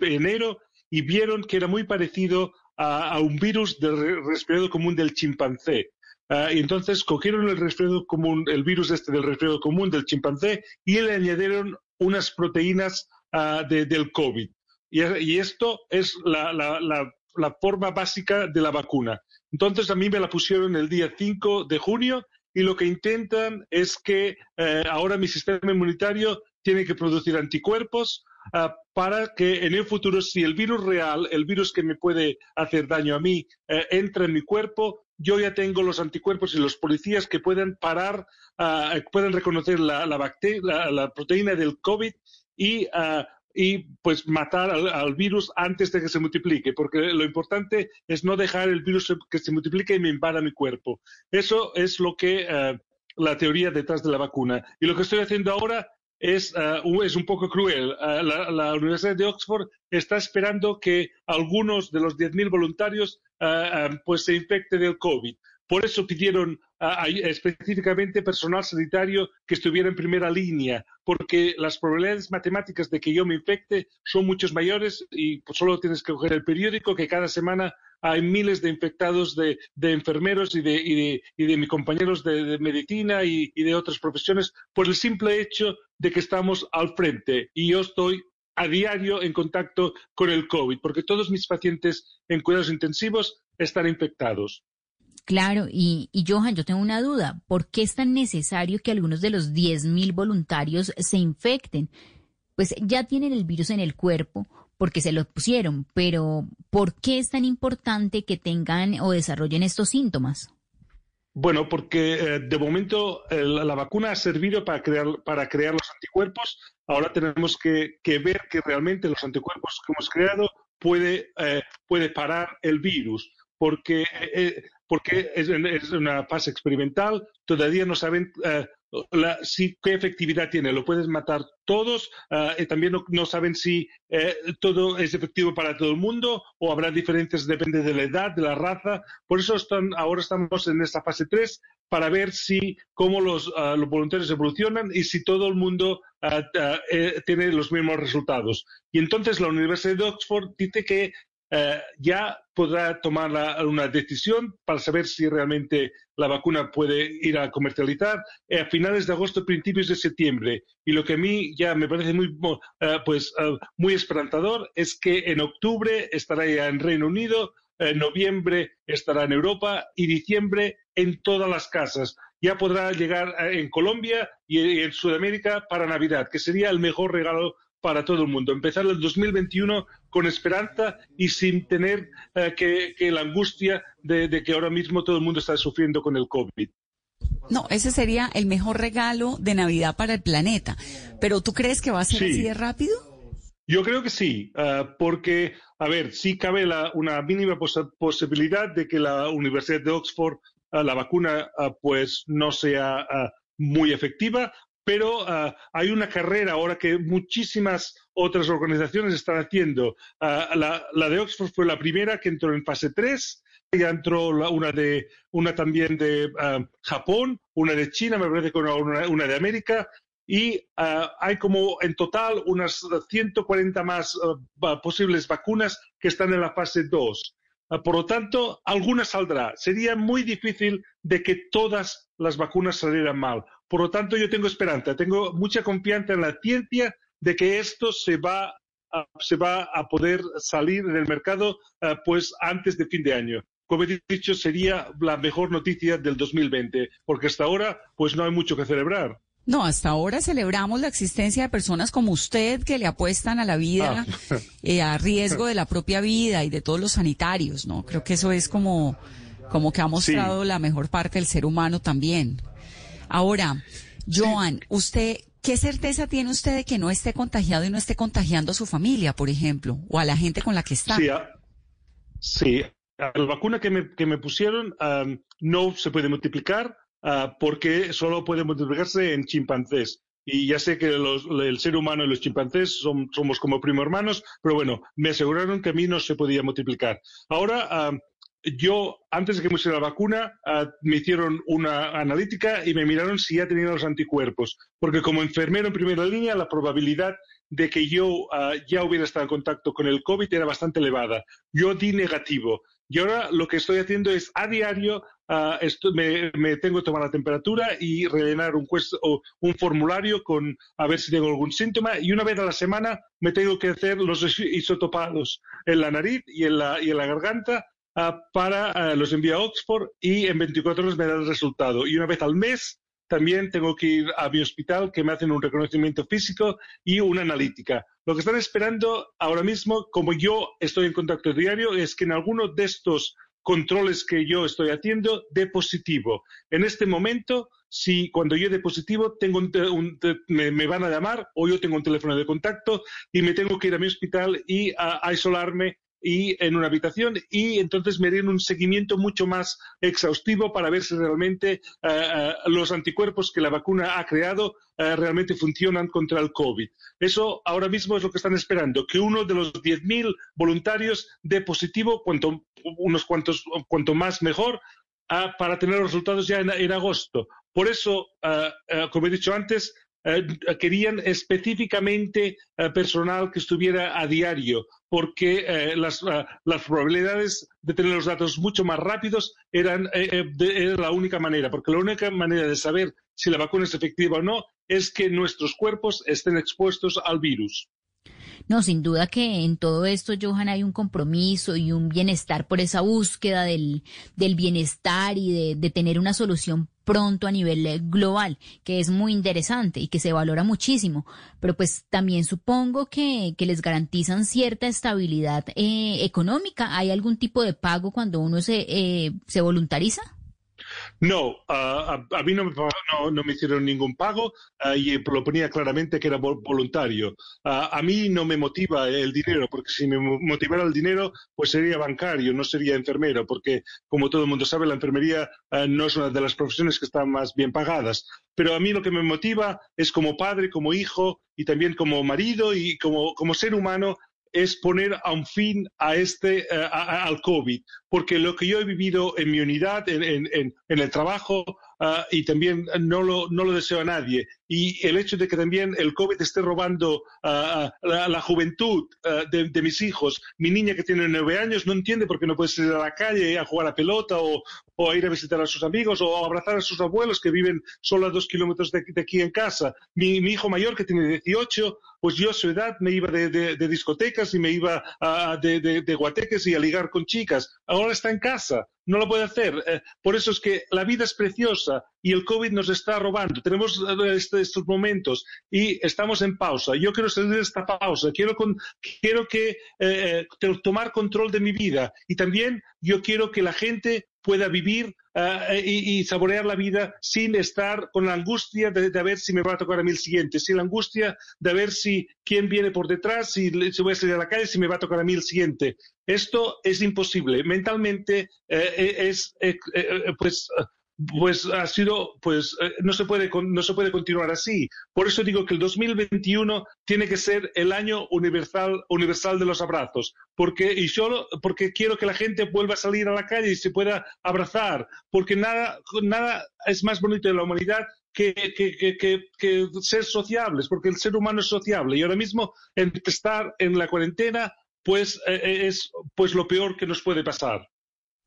enero y vieron que era muy parecido a, un virus del resfriado común del chimpancé. Ah, y entonces cogieron el resfriado común, el virus este del resfriado común del chimpancé y le añadieron unas proteínas ah, del COVID. Y, esto es la, la, forma básica de la vacuna. Entonces a mí me la pusieron el día 5 de junio y lo que intentan es que eh, ahora mi sistema inmunitario tiene que producir anticuerpos ah, para que en el futuro, si el virus real, el virus que me puede hacer daño a mí, eh, entra en mi cuerpo, yo ya tengo los anticuerpos y los policías que pueden parar, ah, pueden reconocer la, bacteria, la, proteína del COVID y ah, y pues matar al, virus antes de que se multiplique, porque lo importante es no dejar el virus que se multiplique y me invada mi cuerpo. Eso es lo que eh, la teoría detrás de la vacuna. Y lo que estoy haciendo ahora es, eh, es un poco cruel. Eh, la, Universidad de Oxford está esperando que algunos de los 10.000 voluntarios pues se infecten del COVID. Por eso pidieron específicamente personal sanitario que estuviera en primera línea, porque las probabilidades matemáticas de que yo me infecte son muchos mayores y solo tienes que coger el periódico que cada semana hay miles de infectados de, enfermeros y de, mis compañeros de, medicina y, de otras profesiones por el simple hecho de que estamos al frente y yo estoy a diario en contacto con el COVID, porque todos mis pacientes en cuidados intensivos están infectados. Claro, y, Johan, yo tengo una duda. ¿Por qué es tan necesario que algunos de los 10.000 voluntarios se infecten? Pues ya tienen el virus en el cuerpo porque se lo pusieron, pero ¿por qué es tan importante que tengan o desarrollen estos síntomas? Bueno, porque eh, de momento la vacuna ha servido para crear, para crear los anticuerpos. Ahora tenemos que, ver que realmente los anticuerpos que hemos creado puede, eh, puede parar el virus porque, eh, porque es, una fase experimental, todavía no saben eh, si, qué efectividad tiene. Lo puedes matar todos eh, también no, saben si todo es efectivo para todo el mundo o habrá diferencias, depende de la edad, de la raza. Por eso están, ahora estamos en esta fase 3 para ver si cómo los, los voluntarios evolucionan y si todo el mundo tiene los mismos resultados. Y entonces la Universidad de Oxford dice que eh, ya podrá tomar una decisión para saber si realmente la vacuna puede ir a comercializar eh, a finales de agosto, principios de septiembre. Y lo que a mí ya me parece muy, eh, pues, muy esperanzador es que en octubre estará ya en Reino Unido, en noviembre estará en Europa y diciembre en todas las casas. Ya podrá llegar en Colombia y en Sudamérica para Navidad, que sería el mejor regalo para todo el mundo. Empezar el 2021 con esperanza y sin tener eh, que, la angustia de, que ahora mismo todo el mundo está sufriendo con el COVID. No, ese sería el mejor regalo de Navidad para el planeta. Pero ¿tú crees que va a ser así de rápido? Yo creo que sí, eh, porque, a ver, sí cabe una mínima posibilidad de que la Universidad de Oxford, eh, la vacuna, pues no sea muy efectiva, pero ah, hay una carrera ahora que muchísimas otras organizaciones están haciendo. Ah, la, de Oxford fue la primera que entró en fase 3, ya entró una, de, una también de ah, Japón, una de China, me parece que una, una de América, y hay como en total unas 140 más posibles vacunas que están en la fase 2. por lo tanto, alguna saldrá. Sería muy difícil de que todas las vacunas salieran mal. Por lo tanto, yo tengo esperanza, tengo mucha confianza en la ciencia de que esto se va a, se va a poder salir en el mercado eh, pues antes de fin de año. Como he dicho, sería la mejor noticia del 2020, porque hasta ahora pues no hay mucho que celebrar. No, hasta ahora celebramos la existencia de personas como usted que le apuestan a la vida, ah. eh, a riesgo de la propia vida y de todos los sanitarios, ¿no? Creo que eso es como, como que ha mostrado la mejor parte del ser humano también. Ahora, Joan, usted, ¿qué certeza tiene usted de que no esté contagiado y no esté contagiando a su familia, por ejemplo, o a la gente con la que está? Sí, la vacuna que me, pusieron no se puede multiplicar ah, porque solo puede multiplicarse en chimpancés. Y ya sé que el ser humano y los chimpancés somos como primo hermanos, pero bueno, me aseguraron que a mí no se podía multiplicar. Ahora, yo, antes de que me pusiera la vacuna, ah, me hicieron una analítica y me miraron si ya tenía los anticuerpos. Porque como enfermero en primera línea, la probabilidad de que yo ah, ya hubiera estado en contacto con el COVID era bastante elevada. Yo di negativo. Y ahora lo que estoy haciendo es a diario ah, me, tengo que tomar la temperatura y rellenar un, un formulario con a ver si tengo algún síntoma y una vez a la semana me tengo que hacer los isotopados en la nariz y en la, y en la garganta Ah, para ah, los envío a Oxford y en 24 horas me da el resultado. Y una vez al mes también tengo que ir a mi hospital que me hacen un reconocimiento físico y una analítica. Lo que están esperando ahora mismo, como yo estoy en contacto diario, es que en alguno de estos controles que yo estoy haciendo de positivo. En este momento, si cuando yo de positivo me, van a llamar o yo tengo un teléfono de contacto y me tengo que ir a mi hospital y a, aislarme y en una habitación y entonces me den un seguimiento mucho más exhaustivo para ver si realmente eh, los anticuerpos que la vacuna ha creado eh, realmente funcionan contra el COVID. Eso ahora mismo es lo que están esperando, que uno de los 10.000 voluntarios dé positivo, cuanto, unos cuantos, cuanto más mejor, para tener los resultados ya en, agosto. Por eso, como he dicho antes, eh, querían específicamente eh, personal que estuviera a diario, porque eh, las, probabilidades de tener los datos mucho más rápidos eran era la única manera, porque la única manera de saber si la vacuna es efectiva o no es que nuestros cuerpos estén expuestos al virus. No, sin duda que en todo esto, Johan, hay un compromiso y un bienestar por esa búsqueda del, del bienestar y de, de tener una solución pronto a nivel eh, global, que es muy interesante y que se valora muchísimo, pero pues también supongo que, que les garantizan cierta estabilidad eh, económica. ¿Hay algún tipo de pago cuando uno se, eh, se voluntariza? No, a, mí no me, hicieron ningún pago ah, y lo ponía claramente que era voluntario. a mí no me motiva el dinero, porque si me motivara el dinero, pues sería bancario, no sería enfermero, porque como todo el mundo sabe, la enfermería ah, no es una de las profesiones que están más bien pagadas. Pero a mí lo que me motiva es como padre, como hijo y también como marido y como, como ser humano es poner a un fin a este, eh, al COVID, porque lo que yo he vivido en mi unidad, en, en, en el trabajo, Ah, y también no lo, no lo deseo a nadie. Y el hecho de que también el COVID esté robando uh, la, juventud de, mis hijos, mi niña que tiene nueve años no entiende por qué no puede salir a la calle a jugar a pelota o, a ir a visitar a sus amigos o a abrazar a sus abuelos que viven solo a dos kilómetros de, aquí en casa. Mi, hijo mayor que tiene 18, pues yo a su edad me iba de, discotecas y me iba de, de, guateques y a ligar con chicas. Ahora está en casa no lo puede hacer. Eh, por eso es que la vida es preciosa y el COVID nos está robando. Tenemos eh, este, estos momentos y estamos en pausa. Yo quiero salir de esta pausa. Quiero, quiero que, eh, tomar control de mi vida y también yo quiero que la gente pueda vivir ah, y, saborear la vida sin estar con la angustia de, ver si me va a tocar a mí el siguiente, sin la angustia de ver si quién viene por detrás, si, si, voy a salir a la calle, si me va a tocar a mí el siguiente. Esto es imposible. Mentalmente eh, eh, es, eh, pues pues ha sido, pues eh, no se puede no se puede continuar así. Por eso digo que el 2021 tiene que ser el año universal universal de los abrazos, porque y solo porque quiero que la gente vuelva a salir a la calle y se pueda abrazar, porque nada nada es más bonito de la humanidad que, que, que, que, ser sociables, porque el ser humano es sociable y ahora mismo estar en la cuarentena pues eh, eh, es pues lo peor que nos puede pasar.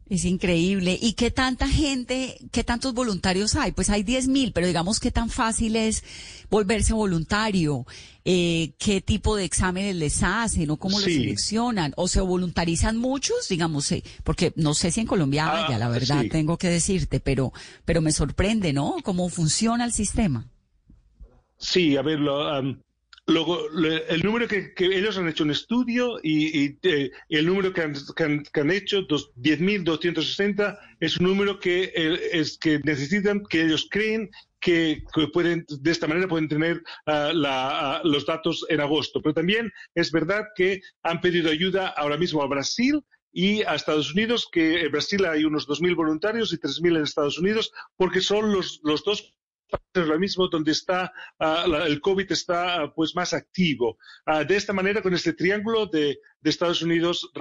Es increíble. ¿Y qué tanta gente, qué tantos voluntarios hay? Pues hay 10 mil, pero digamos qué tan fácil es volverse voluntario, eh, qué tipo de exámenes les hacen o cómo los seleccionan, o se voluntarizan muchos, digamos, eh, porque no sé si en Colombia ah, haya, la verdad, tengo que decirte, pero, pero me sorprende, ¿no? Cómo funciona el sistema. Sí, a ver, lo, Luego, el número que, ellos han hecho un estudio y, eh, el número que han, que han, hecho, 10.260, es un número que, es, que necesitan, que ellos creen que, pueden, de esta manera pueden tener ah, ah, los datos en agosto. Pero también es verdad que han pedido ayuda ahora mismo a Brasil y a Estados Unidos, que en Brasil hay unos 2.000 voluntarios y 3.000 en Estados Unidos, porque son los, los dos es lo mismo donde está ah, el COVID está ah, pues más activo. Ah, de esta manera, con este triángulo de, Estados Unidos,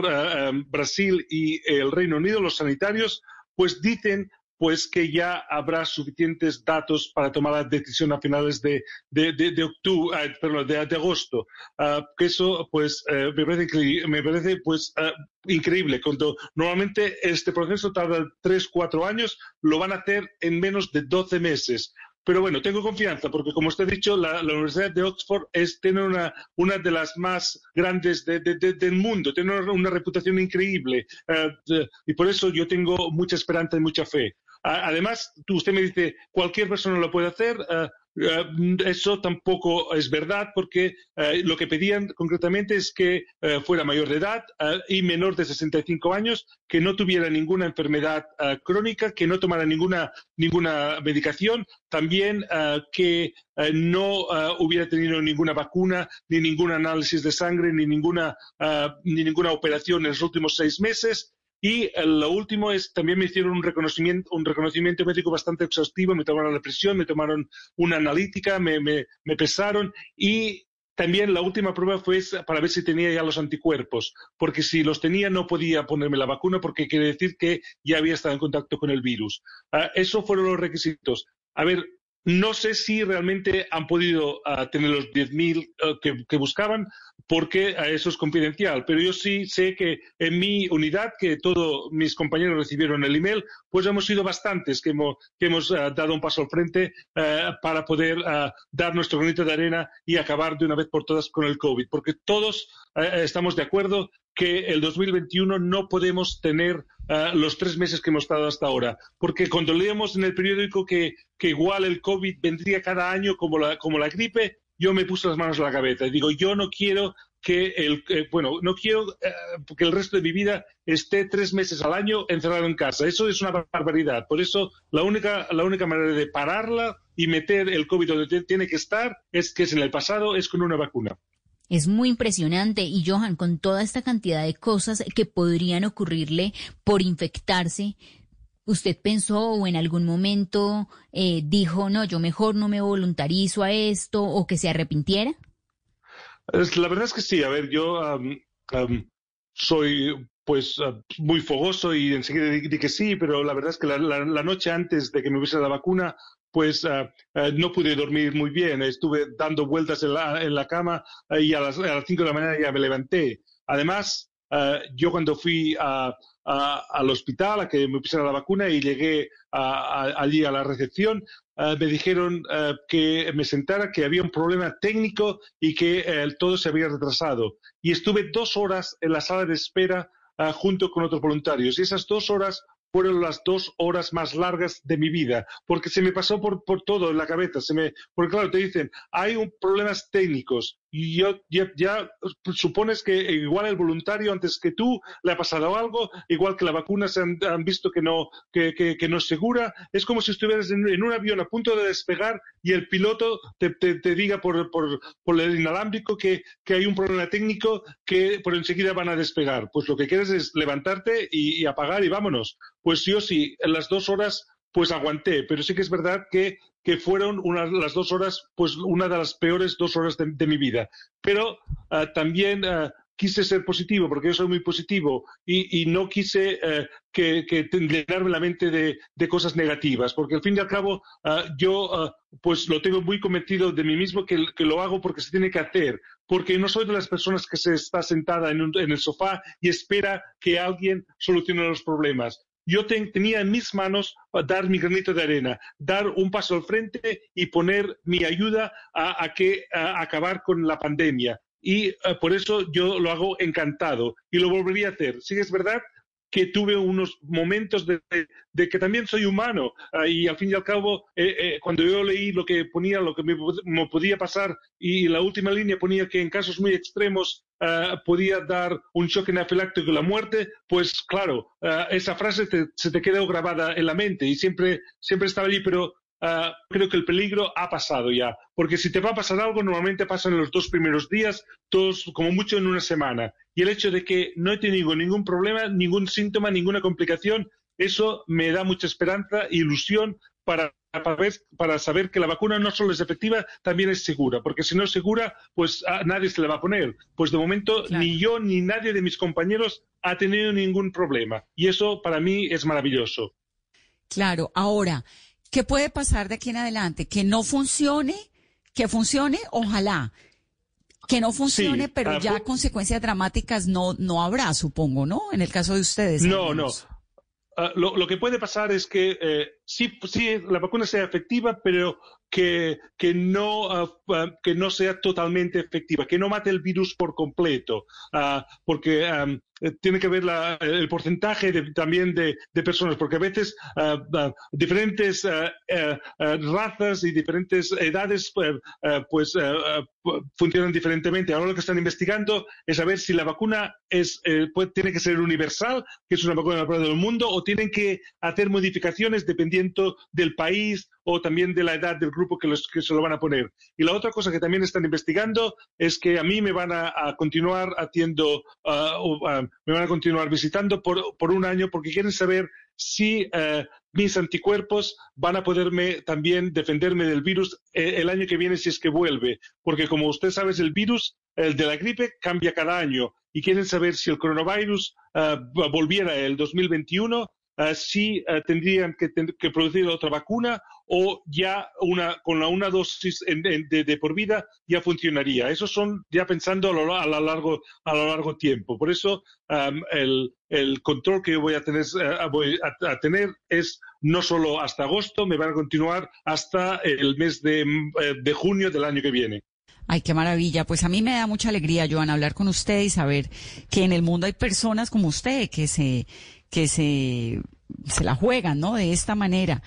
Brasil y el Reino Unido, los sanitarios, pues dicen pues que ya habrá suficientes datos para tomar la decisión a finales de, de, octubre, perdón, de, agosto. que eso, pues, eh, me parece, me parece pues, increíble. Cuando normalmente este proceso tarda tres, cuatro años, lo van a hacer en menos de 12 meses. Pero bueno, tengo confianza porque, como usted ha dicho, la, Universidad de Oxford es, tiene una, una de las más grandes del mundo, tiene una, reputación increíble eh, y por eso yo tengo mucha esperanza y mucha fe. Además, usted me dice, cualquier persona lo puede hacer. Eh, eso tampoco es verdad porque eh, lo que pedían concretamente es que eh, fuera mayor de edad y menor de 65 años, que no tuviera ninguna enfermedad crónica, que no tomara ninguna, ninguna medicación, también que no hubiera tenido ninguna vacuna, ni ningún análisis de sangre, ni ninguna, ni ninguna operación en los últimos seis meses y eh, lo último es, también me hicieron un reconocimiento, un reconocimiento médico bastante exhaustivo, me tomaron la presión, me tomaron una analítica, me, me, pesaron y también la última prueba fue para ver si tenía ya los anticuerpos, porque si los tenía no podía ponerme la vacuna porque quiere decir que ya había estado en contacto con el virus. Uh, esos fueron los requisitos. A ver, no sé si realmente han podido uh, tener los 10.000 uh, que, que, buscaban, porque eso es confidencial. Pero yo sí sé que en mi unidad, que todos mis compañeros recibieron el email, pues hemos sido bastantes que hemos, que hemos dado un paso al frente para poder dar nuestro granito de arena y acabar de una vez por todas con el COVID. Porque todos estamos de acuerdo que el 2021 no podemos tener uh, los tres meses que hemos estado hasta ahora. Porque cuando leemos en el periódico que, que igual el COVID vendría cada año como la, como la gripe, yo me puse las manos a la cabeza y digo, yo no quiero que el, eh, bueno, no quiero eh, que el resto de mi vida esté tres meses al año encerrado en casa. Eso es una barbaridad. Por eso la única, la única manera de pararla y meter el COVID donde tiene que estar es que es en el pasado, es con una vacuna. Es muy impresionante y Johan, con toda esta cantidad de cosas que podrían ocurrirle por infectarse, ¿usted pensó o en algún momento eh, dijo, no, yo mejor no me voluntarizo a esto o que se arrepintiera? La verdad es que sí, a ver, yo soy pues muy fogoso y enseguida dije que sí, pero la verdad es que la, la, noche antes de que me hubiese la vacuna, pues uh, uh, no pude dormir muy bien. Estuve dando vueltas en la, en la cama y a las, a las 5 de la mañana ya me levanté. Además, yo cuando fui a, al hospital a que me pusieran la vacuna y llegué allí a la recepción, me dijeron que me sentara, que había un problema técnico y que todo se había retrasado. Y estuve dos horas en la sala de espera junto con otros voluntarios. Y esas dos horas fueron las dos horas más largas de mi vida, porque se me pasó por, por todo en la cabeza, se me, porque claro, te dicen, hay un, problemas técnicos, y yo, ya, ya, supones que igual el voluntario antes que tú le ha pasado algo, igual que la vacuna se han, han visto que no, que, que, que, no es segura, es como si estuvieras en, en, un avión a punto de despegar y el piloto te, te, te diga por, por, por, el inalámbrico que, que, hay un problema técnico que por enseguida van a despegar. Pues lo que quieres es levantarte y, y apagar y vámonos. Pues yo sí, en las dos horas pues aguanté, pero sí que es verdad que fueron unas, las dos horas, pues una de las peores dos horas de, mi vida. Pero uh, también uh, quise ser positivo, porque yo soy muy positivo, y, no quise uh, que, llenarme la mente de, cosas negativas, porque al fin y al cabo yo pues lo tengo muy convencido de mí mismo que, que, lo hago porque se tiene que hacer, porque no soy de las personas que se está sentada en, un, en el sofá y espera que alguien solucione los problemas yo ten, tenía en mis manos dar mi granito de arena, dar un paso al frente y poner mi ayuda a, a que a acabar con la pandemia. Y uh, por eso yo lo hago encantado y lo volvería a hacer. Sí, es verdad que tuve unos momentos de, de, de que también soy humano uh, y al fin y al cabo, eh, eh, cuando yo leí lo que ponía, lo que me, podía pasar y la última línea ponía que en casos muy extremos uh, podía dar un choque anafiláctico y la muerte, pues claro, esa frase se te quedó grabada en la mente y siempre, siempre estaba allí, pero Uh, creo que el peligro ha pasado ya. Porque si te va a pasar algo, normalmente pasa en los dos primeros días, todos como mucho en una semana. Y el hecho de que no he tenido ningún problema, ningún síntoma, ninguna complicación, eso me da mucha esperanza e ilusión para, para, ver, para, saber que la vacuna no solo es efectiva, también es segura. Porque si no es segura, pues a nadie se le va a poner. Pues de momento claro. ni yo ni nadie de mis compañeros ha tenido ningún problema. Y eso para mí es maravilloso. Claro, ahora, ¿Qué puede pasar de aquí en adelante? ¿Que no funcione? ¿Que funcione? Ojalá. Que no funcione, sí, pero uh, ya consecuencias dramáticas no, no habrá, supongo, ¿no? En el caso de ustedes. No, no. Uh, lo, lo, que puede pasar es que eh, sí, sí, la vacuna sea efectiva, pero que, que, no, ah, que no sea totalmente efectiva, que no mate el virus por completo, uh, porque um, tiene que ver la, el porcentaje de, también de, de, personas, porque a veces uh, diferentes razas y diferentes edades pues funcionan diferentemente. Ahora lo que están investigando es saber si la vacuna es, puede, tiene que ser universal, que es una vacuna para todo el mundo, o tienen que hacer modificaciones dependiendo del país o también de la edad del grupo que, los, que se lo van a poner. Y la otra cosa que también están investigando es que a mí me van a, continuar haciendo, uh, uh, me van a continuar visitando por, por, un año porque quieren saber si uh, mis anticuerpos van a poderme también defenderme del virus eh, el año que viene si es que vuelve. Porque como usted sabe, el virus, el de la gripe, cambia cada año. Y quieren saber si el coronavirus volviera el 2021 Uh, si uh, tendrían que, que, producir otra vacuna o ya una, con la, una dosis en, de, por vida ya funcionaría. Eso son ya pensando a lo, a largo, a lo largo tiempo. Por eso um, el, el, control que voy a tener, uh, voy a, tener es no solo hasta agosto, me van a continuar hasta el mes de, de junio del año que viene. Ay, qué maravilla. Pues a mí me da mucha alegría, Joan, hablar con usted y saber que en el mundo hay personas como usted que se que se, se la juegan, ¿no? De esta manera.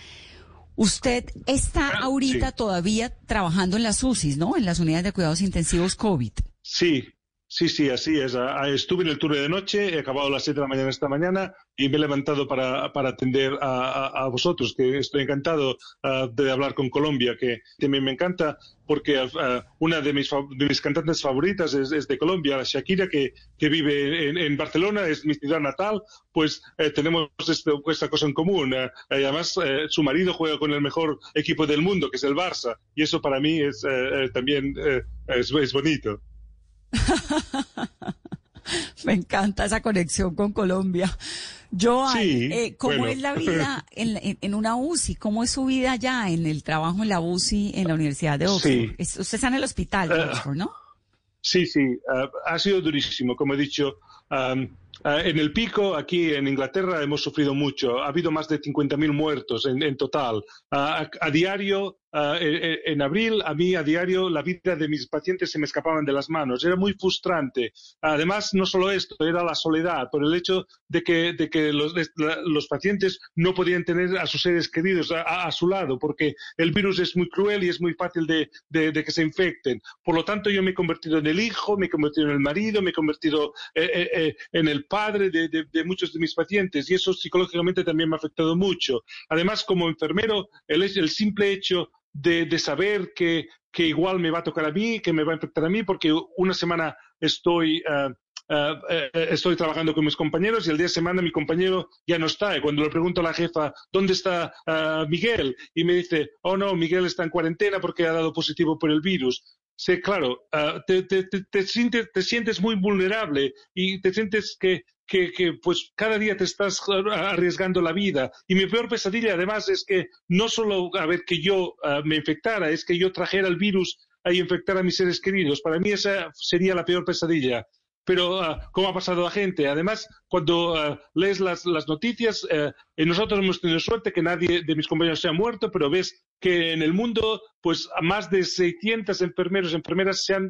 Usted está ahorita sí. todavía trabajando en las UCIs, ¿no? En las unidades de cuidados intensivos COVID. Sí, Sí, sí, así es. Estuve en el turno de noche, he acabado a las 7 de la mañana esta mañana y me he levantado para, para atender a, a, a, vosotros, que estoy encantado uh, de hablar con Colombia, que también me encanta porque uh, una de mis, de mis cantantes favoritas es, es, de Colombia, Shakira, que, que vive en, en Barcelona, es mi ciudad natal, pues eh, tenemos esta cosa en común. Uh, y además, eh, su marido juega con el mejor equipo del mundo, que es el Barça, y eso para mí es eh, también es, es bonito. Me encanta esa conexión con Colombia. Joan, sí, eh, ¿cómo bueno. es la vida en, en, en, una UCI? ¿Cómo es su vida allá en el trabajo en la UCI en la Universidad de Oxford? Sí. Es, usted está en el hospital de Oxford, ¿no? Sí, sí, uh, ha sido durísimo, como he dicho. Um, Uh, en el pico, aquí en Inglaterra, hemos sufrido mucho. Ha habido más de 50.000 muertos en, en total. Uh, a, a, diario, uh, en, abril, a mí a diario, la vida de mis pacientes se me escapaban de las manos. Era muy frustrante. Además, no solo esto, era la soledad, por el hecho de que, de que los, los, pacientes no podían tener a sus seres queridos a, a, su lado, porque el virus es muy cruel y es muy fácil de, de, que se infecten. Por lo tanto, yo me he convertido en el hijo, me he convertido en el marido, me he convertido eh, eh, eh en el padre de, muchos de mis pacientes y eso psicológicamente también me ha afectado mucho. Además, como enfermero, el, el simple hecho de, de saber que, que, igual me va a tocar a mí, que me va a infectar a mí, porque una semana estoy... Uh, Uh, estoy trabajando con mis compañeros y el día de semana mi compañero ya no está. Y cuando le pregunto a la jefa, ¿dónde está Miguel? Y me dice, oh no, Miguel está en cuarentena porque ha dado positivo por el virus. Sí, claro, te, te, te, te, sientes, te sientes muy vulnerable y te sientes que, que, que, pues cada día te estás arriesgando la vida. Y mi peor pesadilla además es que no solo a ver que yo uh, me infectara, es que yo trajera el virus a infectar a mis seres queridos. Para mí esa sería la peor pesadilla pero uh, ¿cómo ha pasado la gente? Además, cuando uh, lees las, las noticias, uh, nosotros hemos tenido suerte que nadie de mis compañeros se ha muerto, pero ves que en el mundo, pues más de 600 enfermeros enfermeras se han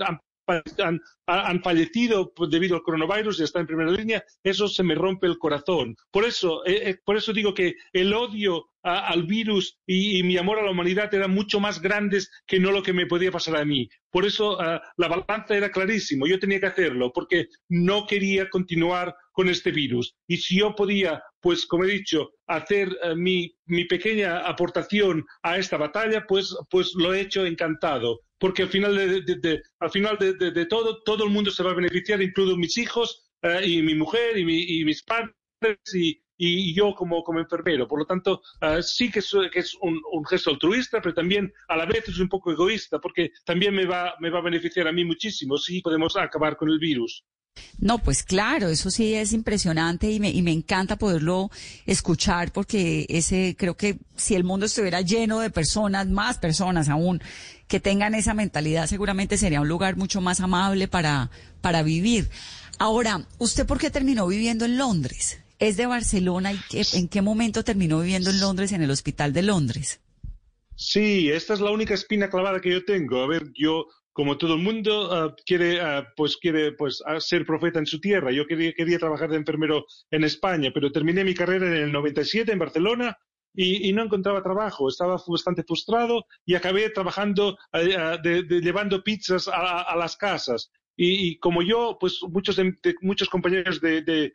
han, han, fallecido debido al coronavirus y están en primera línea, eso se me rompe el corazón. Por eso, eh, eh, por eso digo que el odio al virus y, mi amor a la humanidad eran mucho más grandes que no lo que me podía pasar a mí. Por eso uh, la balanza era clarísimo, yo tenía que hacerlo, porque no quería continuar con este virus. Y si yo podía, pues como he dicho, hacer uh, mi, mi, pequeña aportación a esta batalla, pues, pues lo he hecho encantado porque al final de, al final de, todo, todo el mundo se va a beneficiar, incluido mis hijos uh, y mi mujer y, mi, y mis padres y, yo como, como enfermero. Por lo tanto, uh, sí que es, que es un, un, gesto altruista, pero también a la vez es un poco egoísta, porque también me va, me va a beneficiar a mí muchísimo si podemos acabar con el virus. No, pues claro, eso sí es impresionante y me, y me encanta poderlo escuchar porque ese, creo que si el mundo estuviera lleno de personas, más personas aún, que tengan esa mentalidad, seguramente sería un lugar mucho más amable para, para vivir. Ahora, ¿usted por qué terminó viviendo en Londres? es de Barcelona y en qué momento terminó viviendo en Londres, en el Hospital de Londres. Sí, esta es la única espina clavada que yo tengo. A ver, yo como todo el mundo ah, quiere ah, pues quiere pues ser profeta en su tierra. Yo quería, quería trabajar de enfermero en España, pero terminé mi carrera en el 97 en Barcelona y, no encontraba trabajo. Estaba bastante frustrado y acabé trabajando eh, llevando pizzas a, las casas. Y, como yo, pues muchos muchos compañeros de,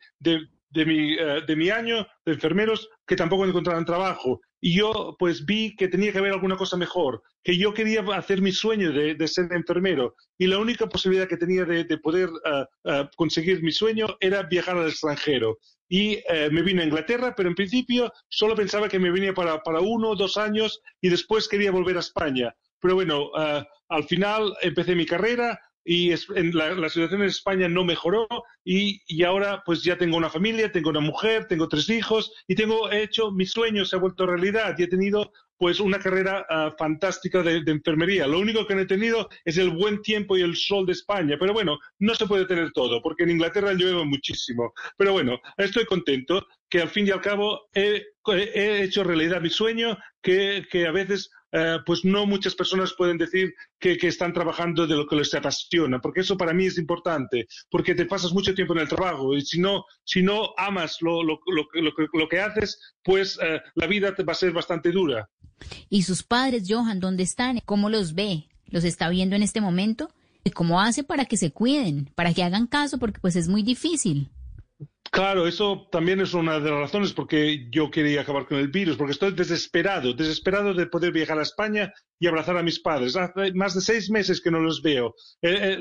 de mi, eh, de mi año de enfermeros que tampoco encontraban trabajo. Y yo pues vi que tenía que haber alguna cosa mejor, que yo quería hacer mi sueño de, de ser enfermero. Y la única posibilidad que tenía de, de poder eh, eh, conseguir mi sueño era viajar al extranjero. Y me vine a Inglaterra, pero en principio solo pensaba que me venía para, para uno o dos años y después quería volver a España. Pero bueno, al final empecé mi carrera, y la, situación en España no mejoró y, y, ahora pues ya tengo una familia, tengo una mujer, tengo tres hijos y tengo he hecho mi sueño se ha vuelto realidad y he tenido pues una carrera ah, fantástica de, enfermería. Lo único que no he tenido es el buen tiempo y el sol de España, pero bueno, no se puede tener todo porque en Inglaterra llueve muchísimo. Pero bueno, estoy contento que al fin y al cabo he, he hecho realidad mi sueño que, que a veces eh, pues no muchas personas pueden decir que, están trabajando de lo que les apasiona, porque eso para mí es importante, porque te pasas mucho tiempo en el trabajo y si no, si no amas lo, lo, lo, que haces, pues eh, la vida te va a ser bastante dura. ¿Y sus padres, Johan, dónde están? ¿Cómo los ve? ¿Los está viendo en este momento? ¿Y cómo hace para que se cuiden, para que hagan caso? Porque pues es muy difícil. Claro, eso también es una de las razones por que yo quería acabar con el virus, porque estoy desesperado, desesperado de poder viajar a España y abrazar a mis padres. Hace más de seis meses que no los veo. Eh, eh,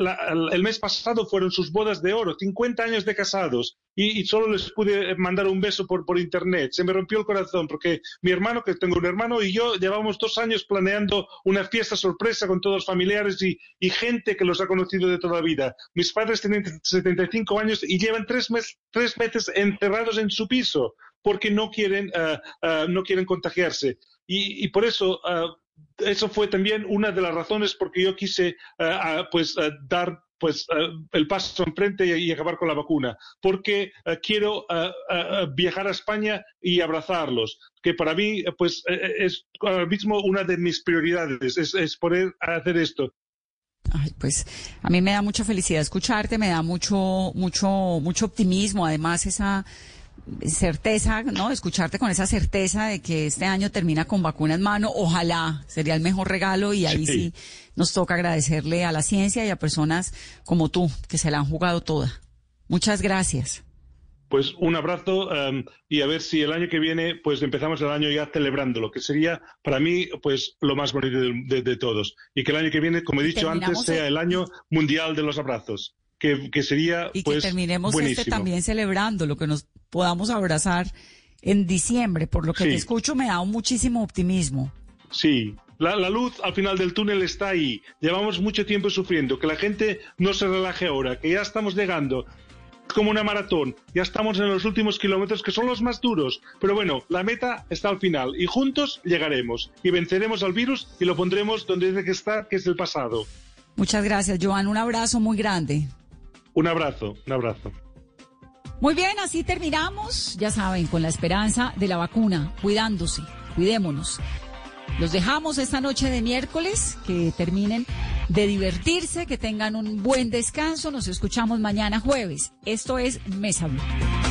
el, mes pasado fueron sus bodas de oro, 50 años de casados, y, solo les pude mandar un beso por, por internet. Se me rompió el corazón porque mi hermano, que tengo un hermano, y yo llevamos dos años planeando una fiesta sorpresa con todos los familiares y, gente que los ha conocido de toda la vida. Mis padres tienen 75 años y llevan tres, mes, tres meses encerrados en su piso porque no quieren, eh, no quieren contagiarse. Y, por eso eso fue también una de las razones por que yo quise uh, pues uh, dar pues uh, el paso enfrente y, y, acabar con la vacuna, porque quiero viajar a España y abrazarlos, que para mí pues es ahora mismo una de mis prioridades, es, es poder hacer esto. Ay, pues a mí me da mucha felicidad escucharte, me da mucho, mucho, mucho optimismo, además esa certeza, ¿no? Escucharte con esa certeza de que este año termina con vacuna en mano, ojalá sería el mejor regalo y ahí sí. nos toca agradecerle a la ciencia y a personas como tú que se la han jugado toda. Muchas gracias. Pues un abrazo um, y a ver si el año que viene pues empezamos el año ya celebrando, lo que sería para mí pues lo más bonito de, todos. Y que el año que viene, como he dicho antes, sea el año mundial de los abrazos. Que, sería y que pues, terminemos este también celebrando lo que nos podamos abrazar en diciembre. Por lo que te escucho me da muchísimo optimismo. Sí, la, luz al final del túnel está ahí. Llevamos mucho tiempo sufriendo. Que la gente no se relaje ahora, que ya estamos llegando como una maratón. Ya estamos en los últimos kilómetros que son los más duros. Pero bueno, la meta está al final y juntos llegaremos y venceremos al virus y lo pondremos donde tiene que estar, que es el pasado. Muchas gracias, Joan. Un abrazo muy grande. Un abrazo, un abrazo. Muy bien, así terminamos, ya saben, con la esperanza de la vacuna, cuidándose, cuidémonos. Los dejamos esta noche de miércoles, que terminen de divertirse, que tengan un buen descanso. Nos escuchamos mañana jueves. Esto es Mesa Blue.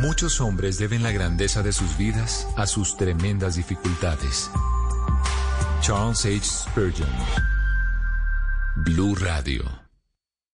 Muchos hombres deben la grandeza de sus vidas a sus tremendas dificultades. Charles H. Spurgeon. Blue Radio.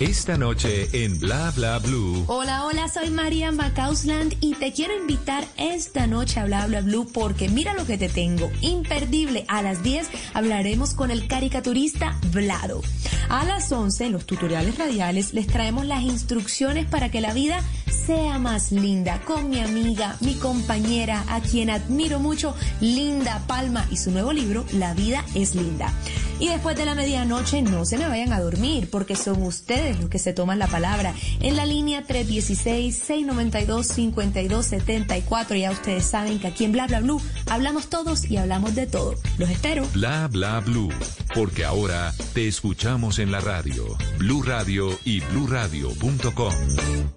Esta noche en Bla Bla Blue. Hola, hola, soy María Macausland y te quiero invitar esta noche a Bla Bla Blue porque mira lo que te tengo. Imperdible. A las 10 hablaremos con el caricaturista Vlado. A las 11 en los tutoriales radiales les traemos las instrucciones para que la vida sea más linda con mi amiga, mi compañera, a quien admiro mucho, Linda Palma y su nuevo libro, La vida es linda. Y después de la medianoche no se me vayan a dormir porque son ustedes los que se toman la palabra. En la línea 316-692-5274 ya ustedes saben que aquí en Bla Bla Blue hablamos todos y hablamos de todo. Los espero. Bla Bla Blue, porque ahora te escuchamos en la radio, Blue Radio y bluradio.com.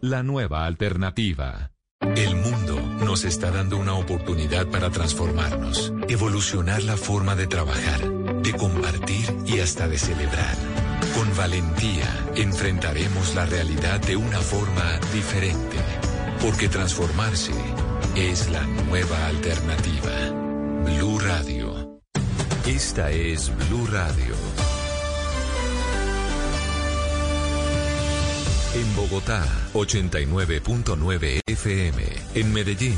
La nueva alternativa. El mundo nos está dando una oportunidad para transformarnos, evolucionar la forma de trabajar, de compartir y hasta de celebrar. Con valentía enfrentaremos la realidad de una forma diferente, porque transformarse es la nueva alternativa. Blue Radio. Esta es Blue Radio. En Bogotá, 89.9 FM. En Medellín,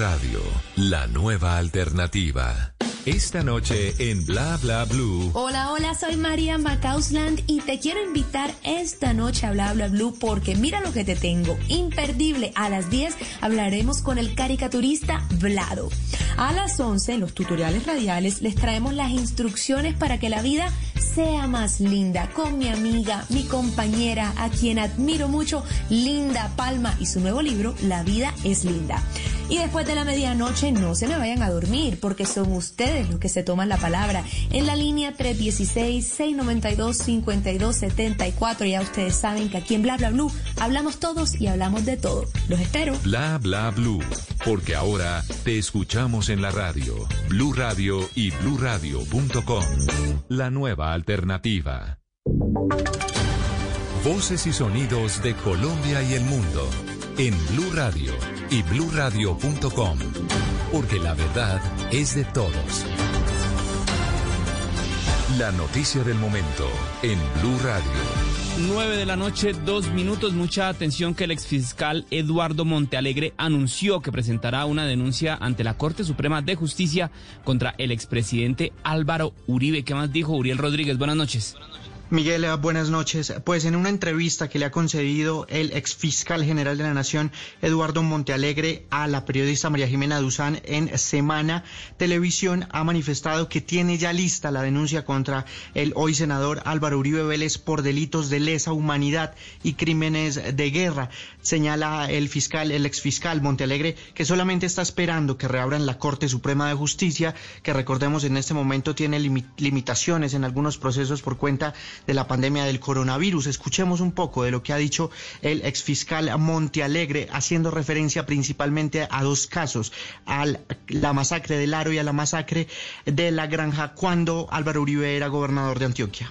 Radio, la nueva alternativa. Esta noche en Bla Bla Blue. Hola, hola, soy María Macausland y te quiero invitar esta noche a Bla Bla Blue porque mira lo que te tengo. Imperdible. A las 10 hablaremos con el caricaturista Vlado. A las 11 en los tutoriales radiales les traemos las instrucciones para que la vida sea más linda con mi amiga, mi compañera, a quien admiro mucho, Linda Palma y su nuevo libro, La vida es linda. Y después de la medianoche no se me vayan a dormir porque son ustedes los que se toman la palabra. En la línea 316-692-5274 ya ustedes saben que aquí en Bla Bla Blue hablamos todos y hablamos de todo. Los espero. Bla Bla Blue, porque ahora te escuchamos en la radio, Blue Radio y bluradio.com. La nueva alternativa. Voces y sonidos de Colombia y el mundo en Blue Radio y bluradio.com, porque la verdad es de todos. La noticia del momento en Blue Radio. 9 de la noche, dos minutos. Mucha atención que el exfiscal Eduardo Montealegre anunció que presentará una denuncia ante la Corte Suprema de Justicia contra el expresidente Álvaro Uribe. ¿Qué más dijo Uriel Rodríguez? Buenas noches. Miguel, buenas noches. Pues en una entrevista que le ha concedido el ex fiscal general de la Nación, Eduardo Montealegre, a la periodista María Jimena Duzán en Semana Televisión, ha manifestado que tiene ya lista la denuncia contra el hoy senador Álvaro Uribe Vélez por delitos de lesa humanidad y crímenes de guerra. Señala el fiscal, el ex fiscal Montealegre, que solamente está esperando que reabran la Corte Suprema de Justicia, que recordemos en este momento tiene limitaciones en algunos procesos por cuenta de la pandemia del coronavirus. Escuchemos un poco de lo que ha dicho el exfiscal Montealegre, haciendo referencia principalmente a dos casos, a la masacre del Aro y a la masacre de la Granja cuando Álvaro Uribe era gobernador de Antioquia.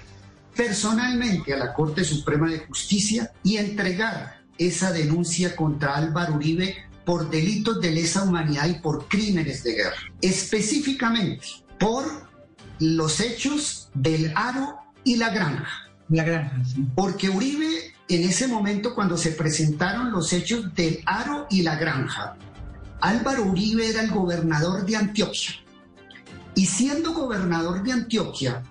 personalmente a la Corte Suprema de Justicia y entregar esa denuncia contra Álvaro Uribe por delitos de lesa humanidad y por crímenes de guerra, específicamente por los hechos del Aro y la Granja. La Granja, sí. Porque Uribe, en ese momento, cuando se presentaron los hechos del Aro y la Granja, Álvaro Uribe era el gobernador de Antioquia. Y siendo gobernador de Antioquia,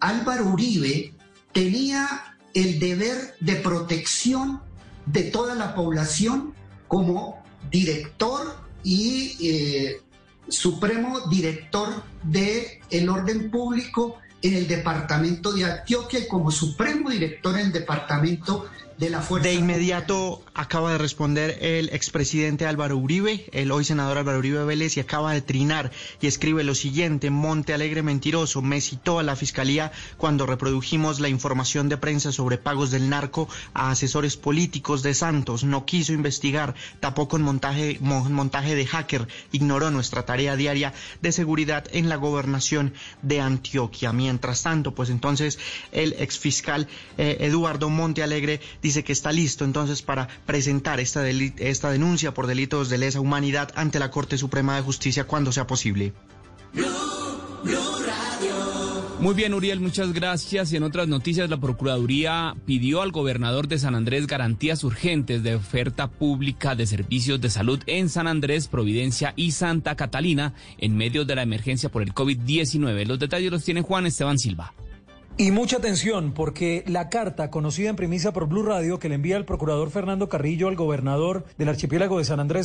Álvaro Uribe tenía el deber de protección de toda la población como director y eh, supremo director del el orden público en el departamento de Antioquia y como supremo director en el departamento de la Fuerza. De inmediato acaba de responder el expresidente Álvaro Uribe, el hoy senador Álvaro Uribe Vélez, y acaba de trinar y escribe lo siguiente, Monte Alegre mentiroso, me citó a la fiscalía cuando reprodujimos la información de prensa sobre pagos del narco a asesores políticos de Santos, no quiso investigar, tapó con montaje, de hacker, ignoró nuestra tarea diaria de seguridad en la gobernación de Antioquia. Mientras tanto, pues entonces el exfiscal eh, Eduardo Monte Alegre dice que está listo entonces para presentar esta, esta denuncia por delitos de lesa humanidad ante la Corte Suprema de Justicia cuando sea posible. Muy bien, Uriel, muchas gracias. Y en otras noticias, la Procuraduría pidió al gobernador de San Andrés garantías urgentes de oferta pública de servicios de salud en San Andrés, Providencia y Santa Catalina en medio de la emergencia por el COVID-19. Los detalles los tiene Juan Esteban Silva. Y mucha atención, porque la carta conocida en primicia por Blue Radio que le envía el procurador Fernando Carrillo al gobernador del archipiélago de San Andrés